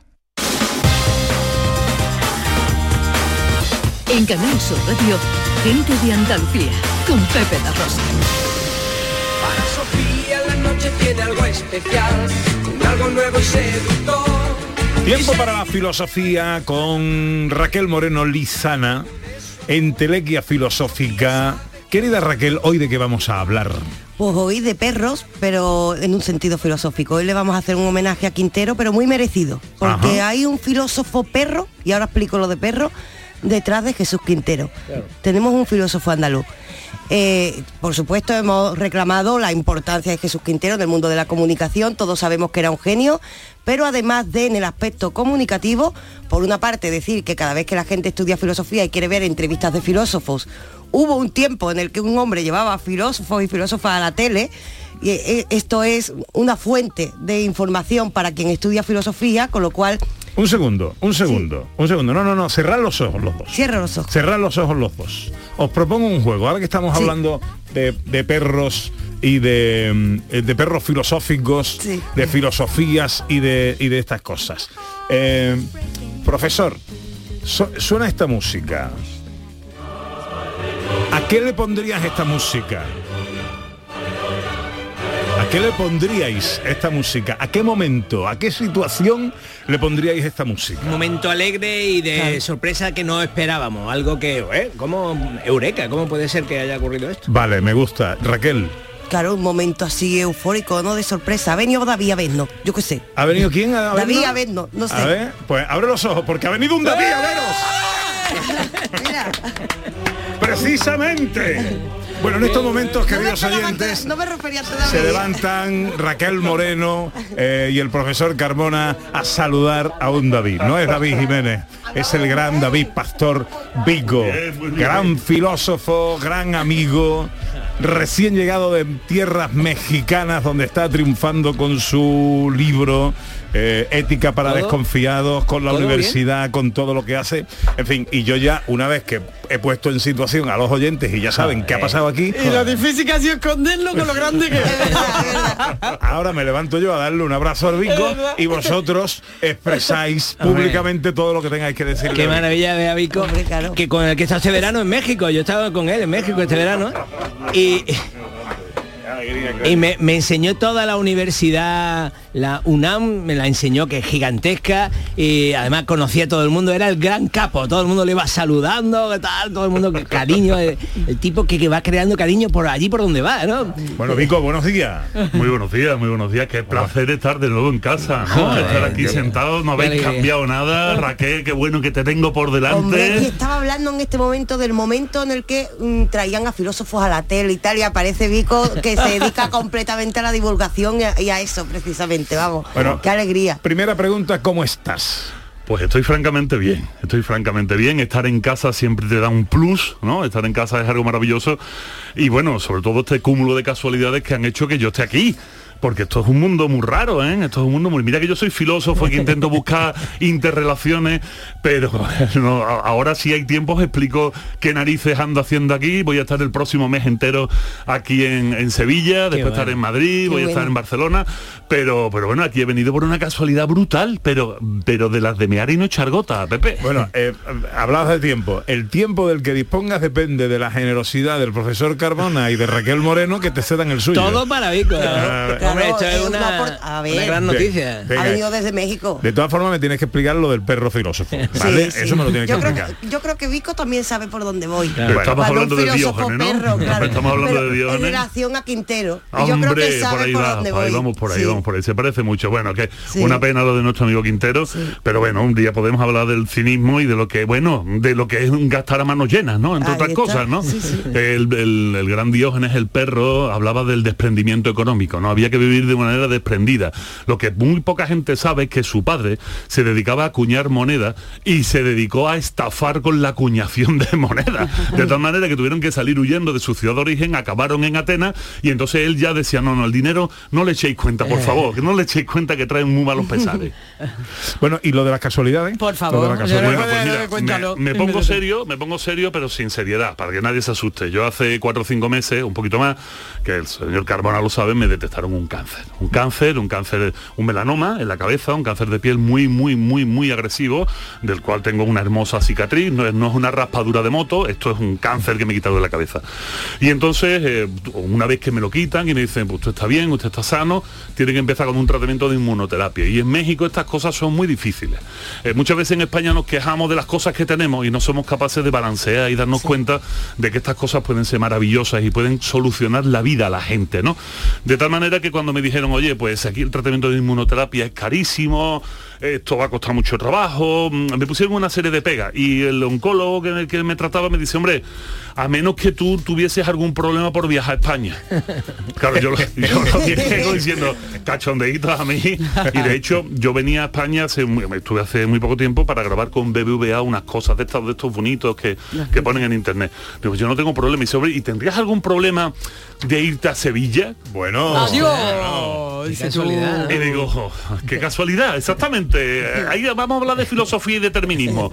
En Canal Sur Radio, gente de Andalucía, con Pepe La Rosa. Para Sofía la noche tiene algo especial, un algo nuevo y seductor. Tiempo para la filosofía con Raquel Moreno Lizana, entelequia filosófica. Querida Raquel, ¿hoy de qué vamos a hablar? Pues hoy de perros, pero en un sentido filosófico. Hoy le vamos a hacer un homenaje a Quintero, pero muy merecido. Porque Ajá. hay un filósofo perro, y ahora explico lo de perro, detrás de Jesús Quintero. Tenemos un filósofo andaluz. Eh, por supuesto, hemos reclamado la importancia de Jesús Quintero en el mundo de la comunicación. Todos sabemos que era un genio, pero además de en el aspecto comunicativo, por una parte decir que cada vez que la gente estudia filosofía y quiere ver entrevistas de filósofos, hubo un tiempo en el que un hombre llevaba filósofos y filósofas a la tele. Y eh, esto es una fuente de información para quien estudia filosofía, con lo cual Un segundo, un segundo, un segundo. No, no, no, cerrad los ojos los dos. cierra los ojos. Cerrad los ojos los dos. Os propongo un juego. Ahora que estamos hablando de, de perros y de, mm, de perros filosóficos, de filosofías y de, y de estas cosas. Eh, profesor, su- suena esta música. ¿A qué le pondrías esta música? ¿A qué le pondríais esta música? ¿A qué momento? ¿A qué situación le pondríais esta música? Un momento alegre y de sorpresa que no esperábamos. Algo que, ¿eh? ¿Cómo? Eureka, ¿cómo puede ser que haya ocurrido esto? Vale, me gusta. Raquel, Claro, un momento así eufórico, ¿no? De sorpresa. Ha venido David Avedno, yo qué sé. ¿ha venido quién? ¿A David? Avedno, no sé. A ver, pues abre los ojos, porque ha venido un David a veros. Precisamente. Bueno, en estos momentos, queridos oyentes, No me refería a David. se levantan Raquel Moreno eh, y el profesor Carmona a saludar a un David. No es David Jiménez, es el gran David Pastor Vigo, gran filósofo, gran amigo, recién llegado de tierras mexicanas donde está triunfando con su libro eh, Ética para ¿Todo? desconfiados, con la ¿Todo universidad, con todo lo que hace. En fin, y yo ya, una vez que he puesto en situación a los oyentes y ya saben qué ha pasado aquí, Y lo difícil que ha sido esconderlo con lo grande que es. Ahora me levanto yo a darle un abrazo al Vico y vosotros expresáis públicamente todo lo que tengáis que decir. Qué maravilla de Abico, que con el que está este verano en México. Yo estaba con él en México este verano y, y me, me enseñó toda la universidad, la UNAM, me la enseñó que es gigantesca y además conocía a todo el mundo, era el gran capo, todo el mundo le iba saludando, ¿qué tal, todo el mundo, que cariño, el, el tipo que, que va creando cariño por allí por donde va, ¿no? Bueno, Vico, buenos días. Muy buenos días, muy buenos días. Qué placer estar de nuevo en casa. ¿no? Joder, estar aquí sentado, no habéis cambiado nada. Raquel, qué bueno que te tengo por delante. Hombre, y estaba hablando en este momento del momento en el que mm, traían a filósofos a la tele y tal, y aparece Vico que se dedica completamente a la divulgación y a, y a eso precisamente, vamos. Bueno, Qué alegría. Primera pregunta, ¿cómo estás? Pues estoy francamente bien, estoy francamente bien. Estar en casa siempre te da un plus, ¿no? Estar en casa es algo maravilloso. Y bueno, sobre todo este cúmulo de casualidades que han hecho que yo esté aquí. Porque esto es un mundo muy raro, ¿eh? Esto es un mundo muy... Mira que yo soy filósofo y que intento buscar interrelaciones, pero no, ahora sí hay tiempos, explico qué narices ando haciendo aquí, voy a estar el próximo mes entero aquí en, en Sevilla, después estar en Madrid, voy a estar en Barcelona, pero, pero bueno, aquí he venido por una casualidad brutal, pero, pero de las de mear y no echar gota, Pepe. Bueno, eh, hablabas de tiempo. El tiempo del que dispongas depende de la generosidad del profesor Carbona y de Raquel Moreno que te cedan el suyo. Todo para Vico. Claro. Hombre, esto es es una una, por- a ver. una gran Bien, noticia. venga. Ha venido desde México. De todas formas me tienes que explicar lo del perro filósofo. ¿Vale? Sí, sí. Eso me lo tienes que yo creo, explicar. que- yo creo que Vico también sabe por dónde voy. Pero estamos hablando de Diógenes, ¿no? perro, claro. Estamos hablando Pero de Diógenes. En relación a Quintero. Y yo creo Hombre, que sabe por ahí por va, dónde por ahí voy. vamos por ahí, Sí. vamos por ahí. Se parece mucho. Bueno, que Sí. una pena lo de nuestro amigo Quintero, pero bueno, un día podemos hablar del cinismo y de lo que, bueno, de lo que es un gastar a manos llenas, ¿no? Entre Ahí otras está. cosas, ¿no? El- el gran Diógenes, el perro, hablaba del desprendimiento económico, ¿no? Había que vivir de manera desprendida. Lo que muy poca gente sabe es que su padre se dedicaba a acuñar moneda y se dedicó a estafar con la acuñación de moneda. De tal manera que tuvieron que salir huyendo de su ciudad de origen, acabaron en Atenas y entonces él ya decía, no, no, el dinero no le echéis cuenta, por favor, que no le echéis cuenta que traen muy malos pesares. Bueno, ¿y lo de las casualidades? Por Lo de favor, casualidades. Pues mira, cuéntalo. me, me pongo serio, me pongo serio, pero sin seriedad, para que nadie se asuste. Yo hace cuatro o cinco meses, un poquito más, que el señor Carbona lo sabe, me detectaron un cáncer. Un cáncer, un cáncer, un melanoma en la cabeza, un cáncer de piel muy, muy, muy, muy agresivo, del cual tengo una hermosa cicatriz. No es, no es una raspadura de moto, esto es un cáncer que me he quitado de la cabeza. Y entonces, eh, una vez que me lo quitan y me dicen, pues usted está bien, usted está sano, tiene que empezar con un tratamiento de inmunoterapia. Y en México estas cosas son muy difíciles. Eh, muchas veces en España nos quejamos de las cosas que tenemos y no somos capaces de balancear y darnos cuenta de que estas cosas pueden ser maravillosas y pueden solucionar la vida a la gente, ¿no? De tal manera que cuando me dijeron, oye, pues aquí el tratamiento de inmunoterapia es carísimo, esto va a costar mucho trabajo, mm, me pusieron una serie de pegas y el oncólogo que, que me trataba me dice, hombre, a menos que tú tuvieses algún problema por viajar a España. Claro, yo, lo- yo lo dije como diciendo cachondeitos a mí. Y de hecho, yo venía a España, hace muy- estuve hace muy poco tiempo para grabar con BBVA unas cosas de estos, de estos bonitos que, que ponen en internet. Digo, yo no tengo problema. Y sobre, ¿y tendrías algún problema de irte a Sevilla? Bueno. Adiós. Y digo, "Jo, qué casualidad, exactamente. Ahí vamos a hablar de filosofía y determinismo.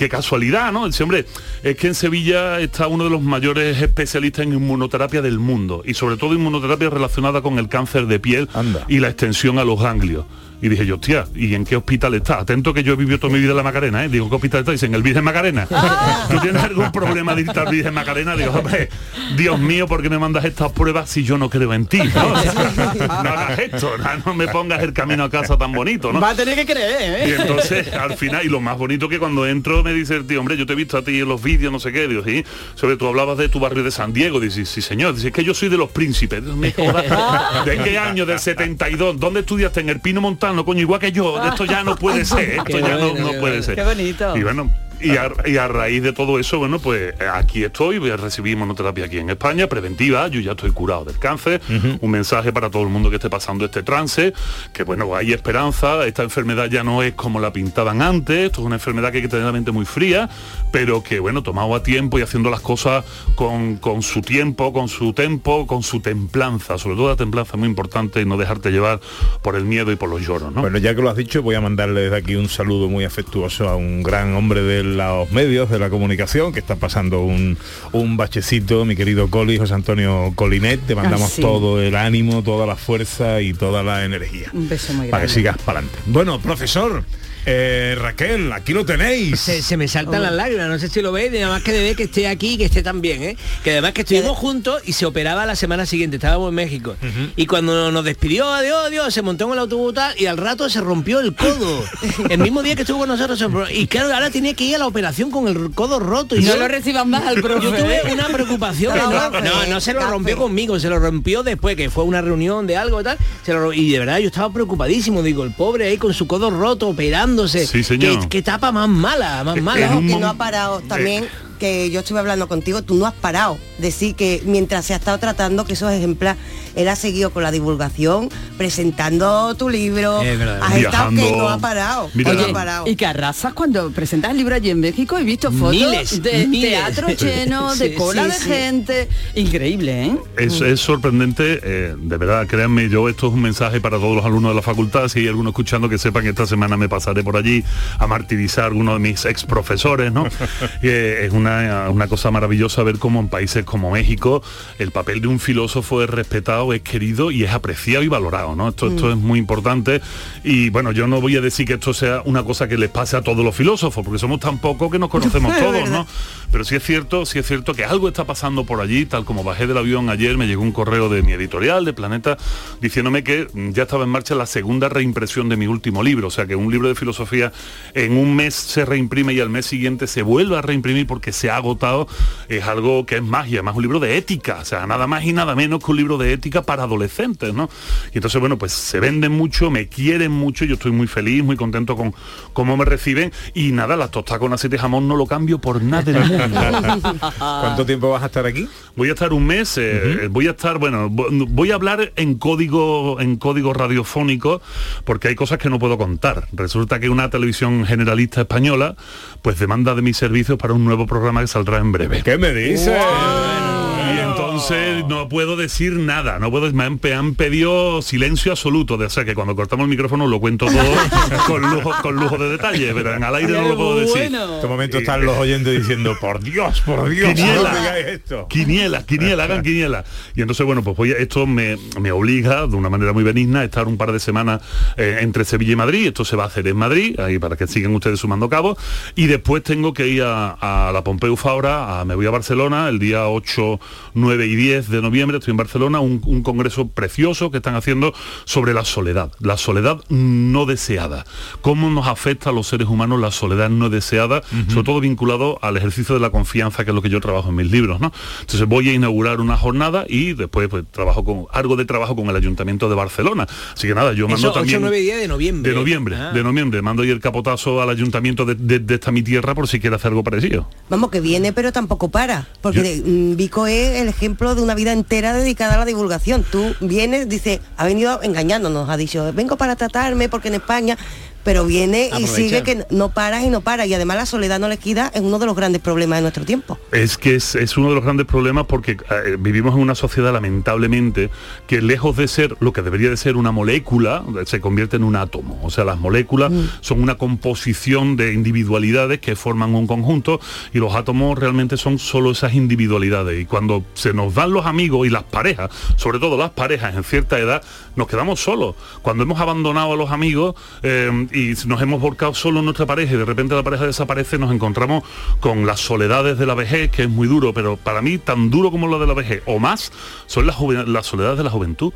Qué casualidad, ¿no? Dice, hombre, es que en Sevilla está uno de los mayores especialistas en inmunoterapia del mundo y sobre todo inmunoterapia relacionada con el cáncer de piel y la extensión a los ganglios. Y dije yo, hostia, ¿y en qué hospital está? Atento que yo he vivido toda mi vida en la Macarena, ¿eh? Digo, ¿qué hospital está? Dicen, el Virgen Macarena. ¿Tú tienes algún problema de irte al Virgen Macarena? Digo, hombre, Dios mío, ¿por qué me mandas estas pruebas si yo no creo en ti? No, no hagas esto, no, no me pongas el camino a casa tan bonito, ¿no? Va a tener que creer, Y ¿eh? entonces, al final, y lo más bonito que cuando entro me dice el tío, hombre, yo te he visto a ti en los vídeos, no sé qué, digo, sí, sobre tú hablabas de tu barrio de San Diego, dice, sí señor, dice, es que yo soy de los príncipes. ¿de qué año? Del 72, ¿dónde estudiaste? En el Pino Montano, coño, igual que yo, esto ya no puede ser, esto Qué ya no, no puede ser. Qué bonito. Y bueno, y a, y a raíz de todo eso, bueno, pues eh, aquí estoy, voy a recibir monoterapia aquí en España, preventiva, yo ya estoy curado del cáncer, un mensaje para todo el mundo que esté pasando este trance, que bueno, hay esperanza, esta enfermedad ya no es como la pintaban antes, esto es una enfermedad que hay que tener la mente muy fría, pero que bueno, tomado a tiempo y haciendo las cosas con, con su tiempo, con su tempo, con su templanza, sobre todo la templanza es muy importante y no dejarte llevar por el miedo y por los lloros, ¿no? Bueno, ya que lo has dicho, voy a mandarle desde aquí un saludo muy afectuoso a un gran hombre de los medios, de la comunicación, que está pasando un, un bachecito, mi querido Coli, José Antonio Colinet. Te mandamos Ah, sí. todo el ánimo, toda la fuerza y toda la energía. Un beso muy Para que sigas para adelante. Bueno, profesor, eh, Raquel, aquí lo tenéis. Se, se me saltan las lágrimas, no sé si lo veis, nada más que de ver que esté aquí y que esté tan bien, ¿eh? Que además que estuvimos juntos y se operaba la semana siguiente, estábamos en México. Y cuando nos despidió, adiós, adiós, se montó en el autobús y al rato se rompió el codo. el mismo día que estuvo con nosotros. Y claro, ahora tenía que ir a la operación con el codo roto. Y No yo- lo reciban más al profe. Yo tuve ¿eh? una preocupación. No, no, profe, no, no se lo rompió conmigo, se lo rompió después, que fue una reunión de algo y tal. se lo ro- y de verdad yo estaba preocupadísimo, digo, el pobre ahí con su codo roto, Sí, señor. Qué, qué tapa más mala, más mala. que no ha parado también que yo estuve hablando contigo tú no has parado decir que mientras se ha estado tratando que esos ejemplares, él ha seguido con la divulgación, presentando tu libro, verdad. has estado que no ha parado. Oye, no ha parado. y que arrasas cuando presentas el libro allí en México he visto fotos Miles, de miles. teatro lleno, de Sí, cola sí, de sí. gente. Increíble, ¿eh? Es, es sorprendente, eh, de verdad, créanme, yo esto es un mensaje para todos los alumnos de la facultad, si hay alguno escuchando que sepan que esta semana me pasaré por allí a martirizar a alguno de mis ex profesores, ¿no? Eh, es una, una cosa maravillosa ver cómo en países como México el papel de un filósofo es respetado, es querido y es apreciado y valorado, ¿no? Esto, esto Mm. es muy importante y bueno, yo no voy a decir que esto sea una cosa que les pase a todos los filósofos, porque somos tan pocos que nos conocemos todos. ¿no? Pero sí es cierto, sí es cierto que algo está pasando por allí, tal como bajé del avión ayer, me llegó un correo de mi editorial, de Planeta, diciéndome que ya estaba en marcha la segunda reimpresión de mi último libro, o sea que un libro de filosofía en un mes se reimprime y al mes siguiente se vuelve a reimprimir porque se ha agotado, es algo que es magia, más un libro de ética, o sea, nada más y nada menos que un libro de ética para adolescentes, ¿no? Y entonces, bueno, pues se venden mucho, me quieren mucho, yo estoy muy feliz, muy contento con cómo me reciben y nada, las tostadas con aceite de jamón no lo cambio por nada del mundo. ¿Cuánto tiempo vas a estar aquí? Voy a estar un mes, eh, voy a estar, bueno, vo- voy a hablar en código, en código radiofónico, porque hay cosas que no puedo contar. Resulta que una televisión generalista española, pues demanda de mis servicios para un nuevo programa que saldrá en breve. ¿Qué me dices? Entonces no puedo decir nada, no puedo, me han, me han pedido silencio absoluto, de, o sea que cuando cortamos el micrófono lo cuento todo con lujo, con lujo de detalle, pero en al aire no lo puedo decir. En este momento están los oyentes diciendo, por Dios, por Dios, Quiniela, esto. quiniela, quiniela, hagan quiniela. Y entonces, bueno, pues voy a- esto me, me obliga de una manera muy benigna a estar un par de semanas eh, entre Sevilla y Madrid. Esto se va a hacer en Madrid, ahí para que sigan ustedes sumando cabos. Y después tengo que ir a, a la Pompeu Fabra, a- me voy a Barcelona el día 8, 9 y 10 de noviembre, estoy en Barcelona, un, un congreso precioso que están haciendo sobre la soledad, la soledad no deseada. Cómo nos afecta a los seres humanos la soledad no deseada, sobre todo vinculado al ejercicio de la confianza, que es lo que yo trabajo en mis libros, ¿no? Entonces voy a inaugurar una jornada y después pues trabajo con algo de trabajo con el Ayuntamiento de Barcelona. Así que nada, yo mando Eso, 8, también 9 y 10 de noviembre. de noviembre, Ah. de noviembre, mando ahí el capotazo al ayuntamiento de, de- de esta mi tierra por si quiere hacer algo parecido. Vamos, que viene pero tampoco para, porque mm, Vico es el ejemplo de una vida entera dedicada a la divulgación. Tú vienes, dice, ha venido engañándonos, ha dicho, vengo para tratarme porque en España, pero viene y sigue que no paras y no para. Y además la soledad no le queda es uno de los grandes problemas de nuestro tiempo. Es que es, es uno de los grandes problemas porque eh, vivimos en una sociedad lamentablemente que lejos de ser lo que debería de ser una molécula, se convierte en un átomo. O sea, las moléculas son una composición de individualidades que forman un conjunto y los átomos realmente son solo esas individualidades. Y cuando se nos dan los amigos y las parejas, sobre todo las parejas en cierta edad, nos quedamos solos. Cuando hemos abandonado a los amigos eh, y nos hemos volcado solo en nuestra pareja y de repente la pareja desaparece, nos encontramos con las soledades de la vejez, que es muy duro, pero para mí tan duro como la de la vejez, o más, son las, soledades de la juventud.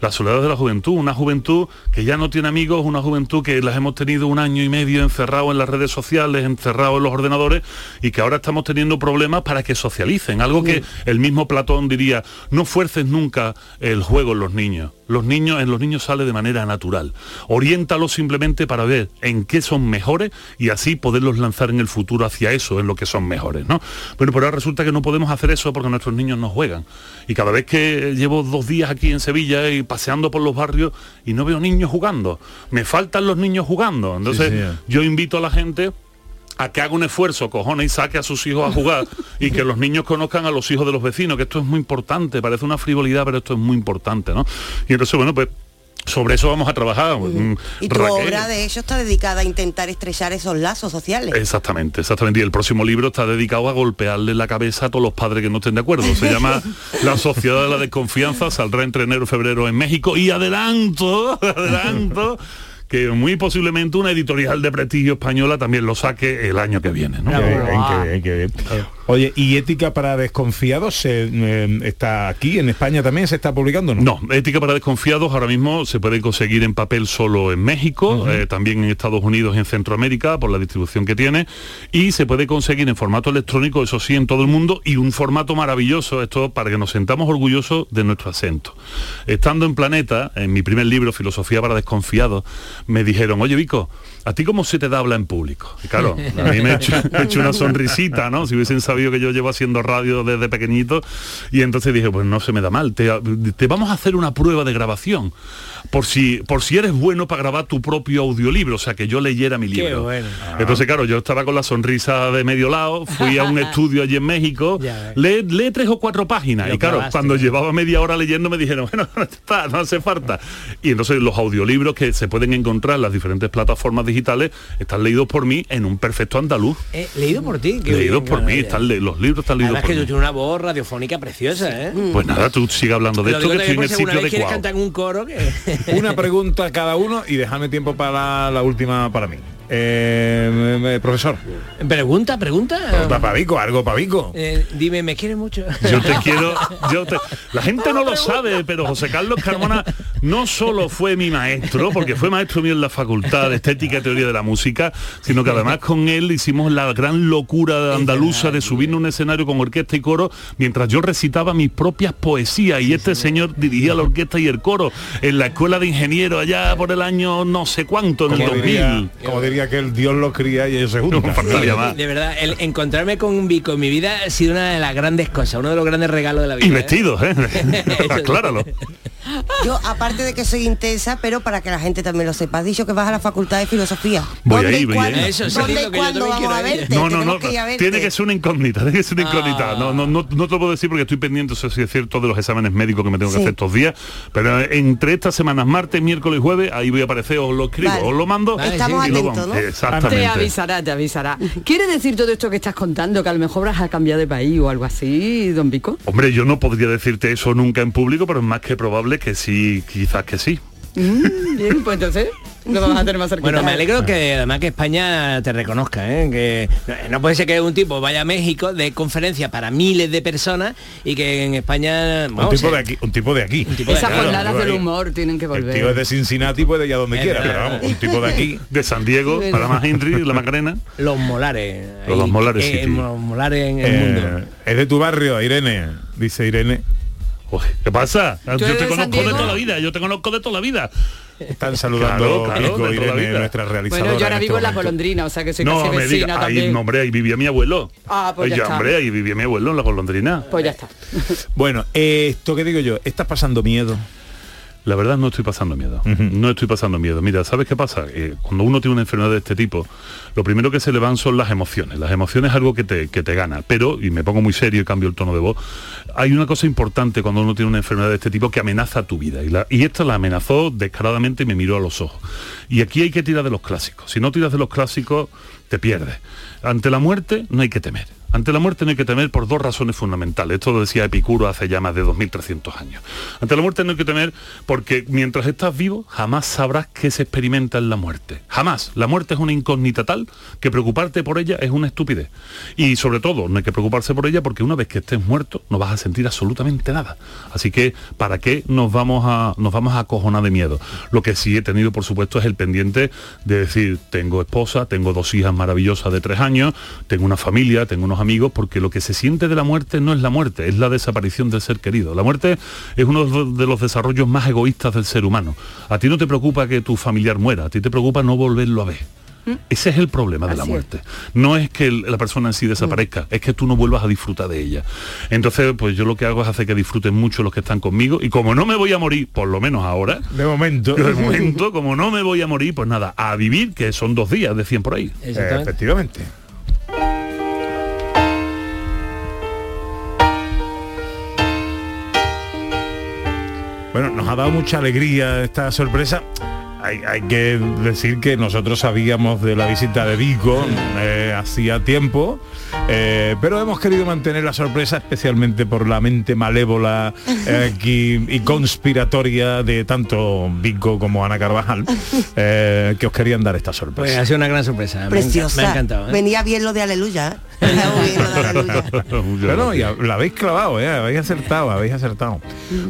Las soledades de la juventud, una juventud que ya no tiene amigos, una juventud que las hemos tenido un año y medio encerrado en las redes sociales, encerrado en los ordenadores, y que ahora estamos teniendo problemas para que socialicen. Algo que el mismo Platón diría, no fuerces nunca el juego en los niños. Los niños, en los niños sale de manera natural. Oriéntalos simplemente para ver en qué son mejores y así poderlos lanzar en el futuro hacia eso, en lo que son mejores, ¿no? Bueno, pero ahora resulta que no podemos hacer eso porque nuestros niños no juegan. Y cada vez que llevo dos días aquí en Sevilla y paseando por los barrios y no veo niños jugando, me faltan los niños jugando. Entonces, Sí, yo invito a la gente a que haga un esfuerzo, cojones, y saque a sus hijos a jugar y que los niños conozcan a los hijos de los vecinos, que esto es muy importante, parece una frivolidad, pero esto es muy importante, ¿no? Y entonces, bueno, pues sobre eso vamos a trabajar. Mm, Y tu Raquel- obra de hecho está dedicada a intentar estrechar esos lazos sociales. Exactamente, exactamente. Y el próximo libro está dedicado a golpearle la cabeza a todos los padres que no estén de acuerdo. Se llama La Sociedad de la Desconfianza, saldrá entre enero y febrero en México. Y adelanto, adelanto, que muy posiblemente una editorial de prestigio española también lo saque el año que viene. ¿no? Qué bien, qué bien, qué bien. Oye, ¿y ética para desconfiados se, eh, está aquí en España también se está publicando? No. No, Ética para Desconfiados ahora mismo se puede conseguir en papel solo en México, eh, también en Estados Unidos y en Centroamérica por la distribución que tiene y se puede conseguir en formato electrónico, eso sí, en todo el mundo y un formato maravilloso, esto para que nos sentamos orgullosos de nuestro acento. Estando en Planeta, en mi primer libro, Filosofía para Desconfiados, me dijeron, oye Vico, ¿a ti cómo se te da hablar en público? Y claro, a mí me ha hecho, me ha hecho una sonrisita, ¿no? Si hubiesen sabido que yo llevo haciendo radio desde pequeñito. Y entonces dije, pues no se me da mal, te, te vamos a hacer una prueba de grabación. Por si, por si eres bueno para grabar tu propio audiolibro, o sea, que yo leyera mi libro. bueno. Entonces, claro, yo estaba con la sonrisa de medio lado, fui a un estudio allí en México, lee, lee tres o cuatro páginas. Lo y claro, probaste. cuando llevaba media hora leyendo me dijeron, bueno, no, está, no hace falta. Y entonces los audiolibros que se pueden encontrar en las diferentes plataformas digitales están leídos por mí en un perfecto andaluz. Eh, leído por ti. Leídos por mí, están le- los libros están leídos por que tú mí. tienes una voz radiofónica preciosa, ¿eh? Pues nada, tú sigue hablando de Lo esto que estoy en el sitio adecuado. un coro que... Una pregunta cada uno y déjame tiempo para la última para mí. Eh, eh, profesor. Pregunta, pregunta. Para Vico, algo para Vico. Eh, dime, ¿me quieres mucho? Yo te quiero, yo te- la gente no lo sabe, pero José Carlos Carmona no solo fue mi maestro, porque fue maestro mío en la Facultad de Estética y Teoría de la Música, sino que además con él hicimos la gran locura andaluza de subirnos a un escenario con orquesta y coro mientras yo recitaba mis propias poesías y este señor dirigía la orquesta y el coro en la escuela de ingenieros allá por el año no sé cuánto, en el Como 2000. diría, como diría que el Dios lo cría y ellos se juntan. más. De verdad, el encontrarme con un bico en mi vida ha sido una de las grandes cosas, uno de los grandes regalos de la vida. Y ¿eh? vestidos, ¿eh? Acláralo. Yo, aparte de que soy intensa, pero para que la gente también lo sepa, has dicho que vas a la Facultad de Filosofía. Voy ¿Dónde ahí, y voy cuándo- ahí. Eso, ¿Dónde y cuándo vamos a verte? No, no, no, que ir a verte. tiene que ser una incógnita, tiene que ser una incógnita. No, no, no, no te lo puedo decir porque estoy pendiente, eso sí es cierto, de los exámenes médicos que me tengo que Sí. hacer estos días. Pero entre estas semanas, martes, miércoles y jueves, ahí voy a aparecer, os lo escribo, Vale. os lo mando. Estamos y lo atentos. Exactamente. Te avisará, te avisará. ¿Quiere decir todo esto que estás contando, que a lo mejor has cambiado de país o algo así, don Vico? Hombre, yo no podría decirte eso nunca en público, pero es más que probable que sí, quizás que sí. Mm, bien, pues entonces lo vamos a tener más cerquita. Bueno, me alegro que además que España te reconozca, ¿eh? que no- puede ser que un tipo vaya a México de conferencia para miles de personas y que en España Un tipo eh, de aquí, un tipo de aquí. Esas Claro, jornadas tipo de del humor tienen que El tío es volver. de Cincinnati puede ir a donde Es quiera, verdad. pero vamos, un tipo de aquí. De San Diego, Sí, para más Henry, la Macarena. los molares. Los molares, eh, sí, tío. los molares en el Eh, mundo. es de tu barrio, Irene, dice Irene. Oye, ¿Qué pasa? Yo eres te conozco de toda la vida, yo te conozco de toda la vida. Están saludando Claro, claro, de la Irene, nuestra realizadora. Bueno, yo ahora en este vivo en la momento. golondrina, o sea que soy No, casi me vecina diga, ahí, también. no, hombre, ahí vivía mi abuelo. Ah, pues ya Oye, está. hombre, ahí vivía mi abuelo en la golondrina. Pues ya está. Bueno, eh, esto que digo yo, ¿estás pasando miedo? La verdad no estoy pasando miedo. No estoy pasando miedo. Mira, ¿sabes qué pasa? Eh, cuando uno tiene una enfermedad de este tipo, lo primero que se le van son las emociones. Las emociones es algo que te, que te gana. Pero, y me pongo muy serio y cambio el tono de voz, hay una cosa importante cuando uno tiene una enfermedad de este tipo que amenaza tu vida. Y, la, y esta la amenazó descaradamente y me miró a los ojos. Y aquí hay que tirar de los clásicos. Si no tiras de los clásicos, te pierdes. Ante la muerte no hay que temer. Ante la muerte no hay que temer por dos razones fundamentales. Esto lo decía Epicuro hace ya más de 2.300 años. Ante la muerte no hay que temer porque mientras estás vivo jamás sabrás qué se experimenta en la muerte. Jamás. La muerte es una incógnita tal que preocuparte por ella es una estupidez. Y sobre todo no hay que preocuparse por ella porque una vez que estés muerto no vas a sentir absolutamente nada. Así que ¿para qué nos vamos a, nos vamos a acojonar de miedo? Lo que sí he tenido por supuesto es el pendiente de decir tengo esposa, tengo dos hijas maravillosas de tres años, tengo una familia, tengo unos amigos, porque lo que se siente de la muerte no es la muerte, es la desaparición del ser querido. La muerte es uno de los desarrollos más egoístas del ser humano. A ti no te preocupa que tu familiar muera, a ti te preocupa no volverlo a ver. Ese es el problema de la es. muerte. No es que la persona en sí desaparezca, es que tú no vuelvas a disfrutar de ella. Entonces, pues yo lo que hago es hacer que disfruten mucho los que están conmigo y como no me voy a morir, por lo menos ahora, De momento. de momento, como no me voy a morir, pues nada, a vivir, que son dos días, decían por ahí. Eh, efectivamente. Bueno, nos ha dado mucha alegría esta sorpresa. Hay, que decir que nosotros sabíamos de la visita de Vico eh, hacía tiempo, eh, pero hemos querido mantener la sorpresa especialmente por la mente malévola eh, y conspiratoria de tanto Vico como Ana Carvajal, eh, que os querían dar esta Pues sorpresa. ha sido una gran sorpresa. Preciosa. Me ha encantado. ¿eh? Venía bien lo de aleluya. bueno, ya la habéis clavado, ¿eh? habéis acertado, habéis acertado.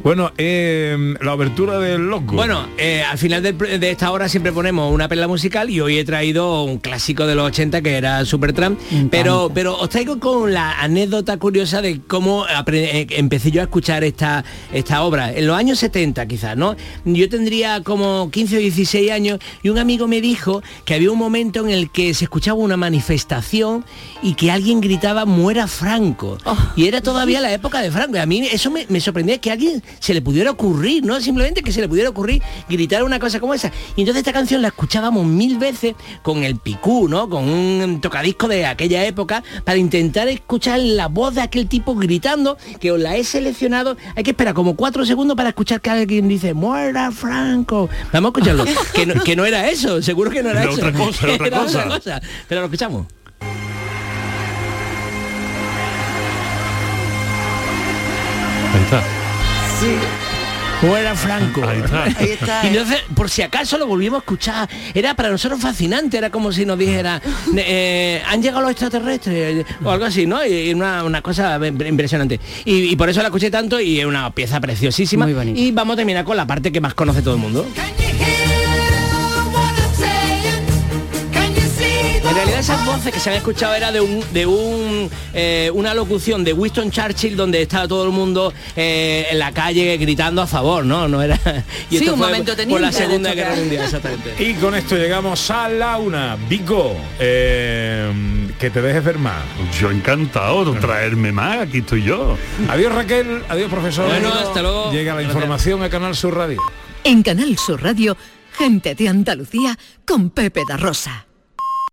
Bueno, eh, la abertura del loco. Bueno, eh, al final de, esta hora siempre ponemos una perla musical y hoy he traído un clásico de los 80 que era Supertramp, pero, pero os traigo con la anécdota curiosa de cómo eh, empecé yo a escuchar esta, esta obra. En los años 70 quizás, ¿no? Yo tendría como 15 o 16 años y un amigo me dijo que había un momento en el que se escuchaba una manifestación y que alguien gritaba muera Franco. Y era todavía la época de Franco. Y a mí eso me, me sorprendía que a alguien se le pudiera ocurrir, ¿no? Simplemente que se le pudiera ocurrir gritar una cosa como esa. Y entonces esta canción la escuchábamos mil veces con el picú, ¿no? Con un tocadisco de aquella época para intentar escuchar la voz de aquel tipo gritando, que os la he seleccionado. Hay que esperar como cuatro segundos para escuchar que alguien dice, muera Franco. Vamos a escucharlo. que, no, que no era eso, seguro que no era, Era eso. otra cosa, era otra cosa. cosa. Pero lo escuchamos. Ahí está. Muera Franco. Ahí está. Ahí está, Y ¿eh? entonces, por si acaso lo volvimos a escuchar, era para nosotros fascinante, era como si nos dijera, eh, han llegado los extraterrestres o algo así, ¿no? Y una, una cosa impresionante. Y, y por eso la escuché tanto y es una pieza preciosísima. Y vamos a terminar con la parte que más conoce todo el mundo. Esas voces que se han escuchado era de un de un eh, una locución de Winston Churchill donde estaba todo el mundo eh, en la calle gritando a favor, ¿no? No era. Sí, esto un fue momento por la. Segunda Guerra Mundial, exactamente. Y con esto llegamos a la una. Vico, eh, que te dejes ver más. Yo encantado de traerme más, aquí estoy yo. Adiós Raquel, adiós profesor. Bueno, hasta luego. Llega la Gracias. información a Canal Sur Radio. En Canal Sur Radio, gente de Andalucía con Pepe da Rosa.